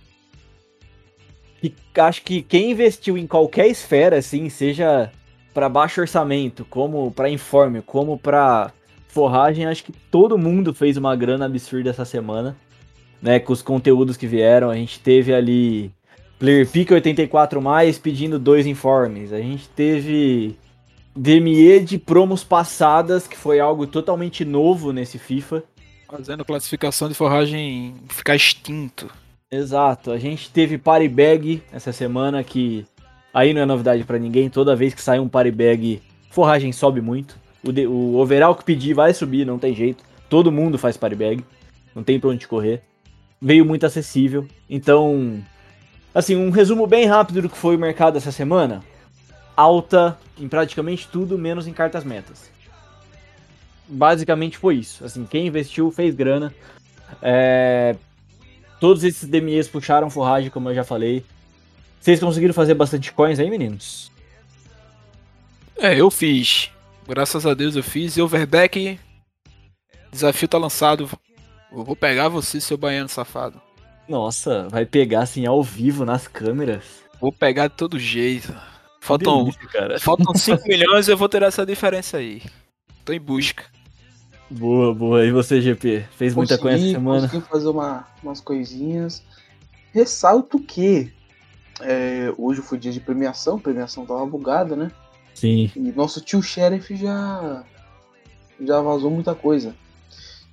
S5: que acho que quem investiu em qualquer esfera, assim, seja pra baixo orçamento, como pra informe, como pra forragem, acho que todo mundo fez uma grana absurda essa semana. Né, com os conteúdos que vieram, a gente teve ali Player Pick 84 mais pedindo dois informes. A gente teve DME de promos passadas, que foi algo totalmente novo nesse FIFA.
S7: Fazendo classificação de forragem ficar extinto.
S5: Exato. A gente teve Party Bag essa semana, que aí não é novidade pra ninguém. Toda vez que sai um Party Bag, forragem sobe muito. O, de- o overall que pedir vai subir, não tem jeito. Todo mundo faz Party Bag. Não tem pra onde correr. Veio muito acessível. Então, assim, um resumo bem rápido do que foi o mercado essa semana. Alta em praticamente tudo, menos em cartas metas. Basicamente foi isso. Assim, quem investiu fez grana. É, Todos esses DMEs puxaram forragem, como eu já falei. Vocês conseguiram fazer bastante coins aí, meninos?
S7: É, eu fiz. Graças a Deus eu fiz. E overback. Desafio tá lançado. Eu vou pegar você, seu baiano safado.
S5: Nossa, vai pegar assim ao vivo nas câmeras.
S7: Vou pegar de todo jeito. Faltam,
S5: Delícia, cara.
S7: faltam 5 milhões e eu vou ter essa diferença aí. Tô em busca.
S5: Boa, boa. E você, GP? Fez muita coisa essa
S6: Consegui-
S5: semana?
S6: Consegui fazer uma, umas coisinhas. ressalto que é, hoje foi dia de premiação, a premiação tava bugada, né?
S5: Sim.
S6: E nosso tio Sheriff já já vazou muita coisa.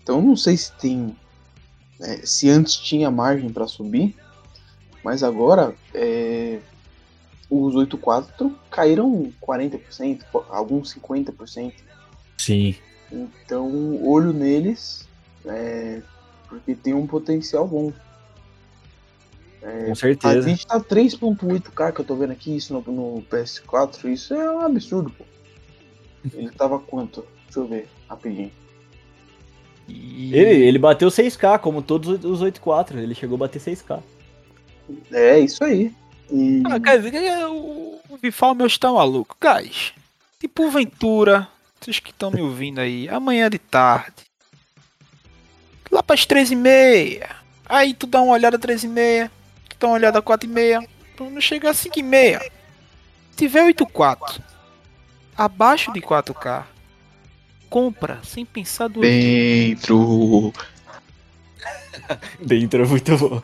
S6: Então não sei se tem né, se antes tinha margem para subir, mas agora é, os 8.4 caíram 40%, alguns 50%.
S5: Sim.
S6: Então olho neles, é, porque tem um potencial bom.
S5: Com
S6: A
S5: certeza.
S6: gente tá 3.8K que eu tô vendo aqui, isso no, no PS4, isso é um absurdo, pô. Ele tava quanto? Deixa eu ver, rapidinho.
S7: E-
S5: Ele, ele bateu 6K, como todos os 8.4. Ele chegou a bater 6K.
S6: É, isso aí. E
S7: Ah, dizer, é, o, o Vifal meu está maluco. Guys, tipo Ventura, vocês que estão me ouvindo aí, amanhã de tarde. Lá pras três e meia. Aí tu dá uma olhada três e meia, tu dá uma olhada quatro e meia. Quando chegar às cinco e meia, se tiver 8.4, abaixo de 4K, compra, sem pensar duas vezes.
S6: dentro.
S5: Dentro é muito bom.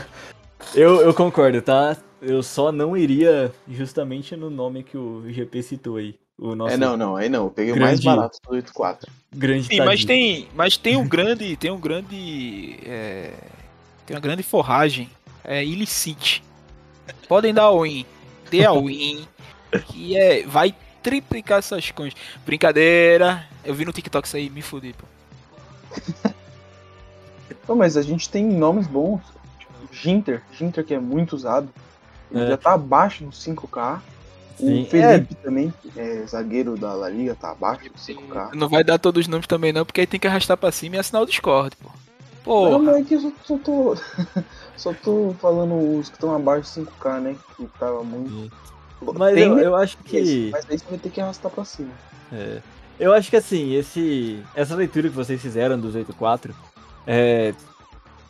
S5: eu, eu concordo, tá? Eu só não iria justamente no nome que o GP citou aí. O nosso
S6: É, não, não, aí não. Eu peguei o mais
S5: Grande-
S6: barato do 8.4.
S5: grande
S7: Sim, mas tem, mas tem um grande, tem um grande, é, tem uma grande forragem, é ilicite. Podem dar win, dê a win, que é, vai triplicar essas coisas. Brincadeira, eu vi no TikTok isso aí, me fudi, pô.
S6: Pô, mas a gente tem nomes bons. Tipo, Ginter, Ginter que é muito usado. Ele
S5: É.
S6: já tá abaixo do 5K.
S5: Sim,
S6: O Felipe também, que é zagueiro da La Liga, tá abaixo do 5K.
S7: Não vai dar todos os nomes também não, porque aí tem que arrastar pra cima e assinar o Discord, pô. Pô,
S6: Não, mas é que eu tô. só tô falando os que estão abaixo do 5K, né? Que tava muito.
S5: Mas
S6: Tem
S5: eu,
S6: esse,
S5: eu acho que.
S6: Mas aí você vai ter que arrastar pra cima.
S5: É. Eu acho que assim, esse, essa leitura que vocês fizeram dos 8.4 é,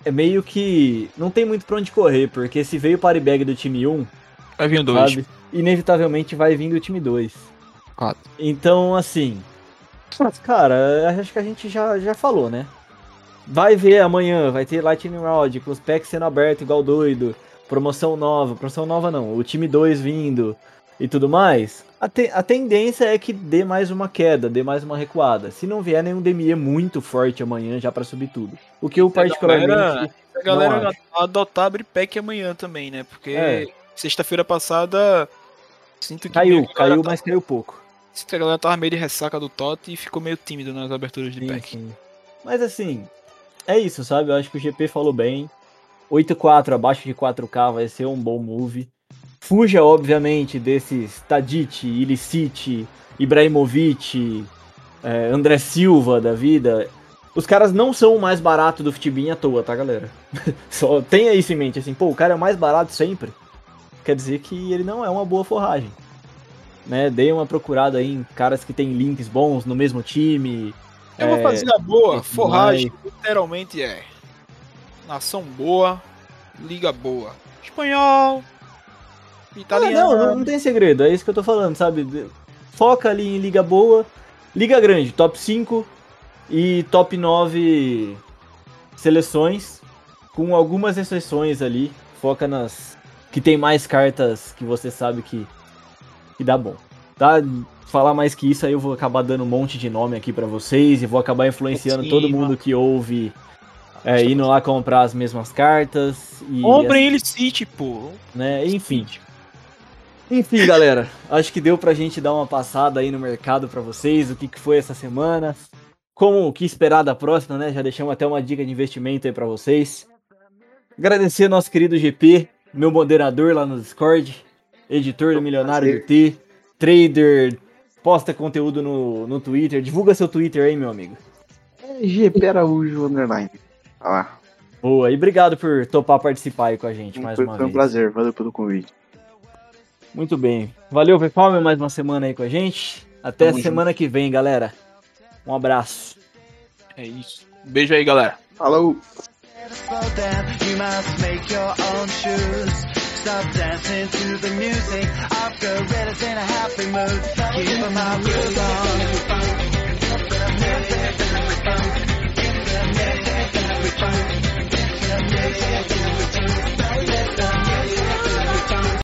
S5: é meio que. Não tem muito pra onde correr, porque se veio o party bag do time 1,
S7: vai vir um dois.
S5: sabe? Inevitavelmente vai vir do time 2.
S7: Quatro.
S5: Então, assim. Cara, acho que a gente já, já falou, né? Vai ver amanhã, vai ter Lightning Round com os packs sendo aberto igual doido. Promoção nova, promoção nova não, o time 2 vindo e tudo mais. A, te- a tendência é que dê mais uma queda, dê mais uma recuada. Se não vier nenhum DME muito forte amanhã já pra subir tudo. O que eu
S7: Se a
S5: particularmente.
S7: galera- A galera
S5: Não acho.
S7: adotar abrir pack amanhã também, né? Porque
S5: É.
S7: sexta-feira passada sinto que
S5: Caiu,
S7: a galera
S5: caiu,
S7: tá-
S5: mas caiu pouco.
S7: Sinto que a galera tava meio de ressaca do Tot e ficou meio tímido nas aberturas de
S5: Sim,
S7: pack.
S5: sim. Mas assim, é isso, sabe? Eu acho que o GP falou bem. 8.4 abaixo de 4K vai ser um bom move. Fuja, obviamente, desses Tadic, Illicite, Ibrahimovic, é, André Silva da vida. Os caras não são o mais barato do Futibin à toa, tá, galera? Só tenha isso em mente, assim, pô, o cara é mais barato sempre. Quer dizer que ele não é uma boa forragem. Né? Dei uma procurada aí em caras que têm links bons no mesmo time.
S7: Eu vou
S5: É,
S7: fazer a boa,
S5: tudo
S7: forragem, literalmente é nação boa, liga boa. Espanhol, italiano.
S5: não, não, não tem segredo, é isso que eu tô falando, sabe? Foca ali em liga boa, liga grande, top 5 e top 9 seleções, com algumas exceções ali. Foca nas que tem mais cartas que você sabe que, que dá bom. Tá? Falar mais que isso aí eu vou acabar dando um monte de nome aqui pra vocês e vou acabar influenciando
S7: Sim,
S5: todo mundo que ouve é, indo lá comprar as mesmas cartas. E
S7: Comprem ele City, pô.
S5: né? Enfim. Enfim, galera, acho que deu pra gente dar uma passada aí no mercado pra vocês, o que, que foi essa semana. Como o que esperar da próxima, né? Já deixamos até uma dica de investimento aí pra vocês. Agradecer ao nosso querido GP, meu moderador lá no Discord, editor do Milionário do T, trader, posta conteúdo no, no Twitter. Divulga seu Twitter aí, meu amigo.
S6: É GP Araújo Underline. Olha lá.
S5: Boa, e obrigado por topar participar aí com a gente mais
S6: Foi,
S5: uma
S6: foi um
S5: vez.
S6: prazer, valeu pelo convite.
S5: Muito bem. Valeu, pessoal, mais uma semana aí com a gente. Até
S6: Tamo
S5: semana que vem, galera. Um abraço.
S7: É isso. Um beijo aí, galera.
S6: Falou!
S4: stop dancing to the music of gorillas in a happy mood. Keep them groove on. Give them music every fun. Give them music every fun. Give them music every fun.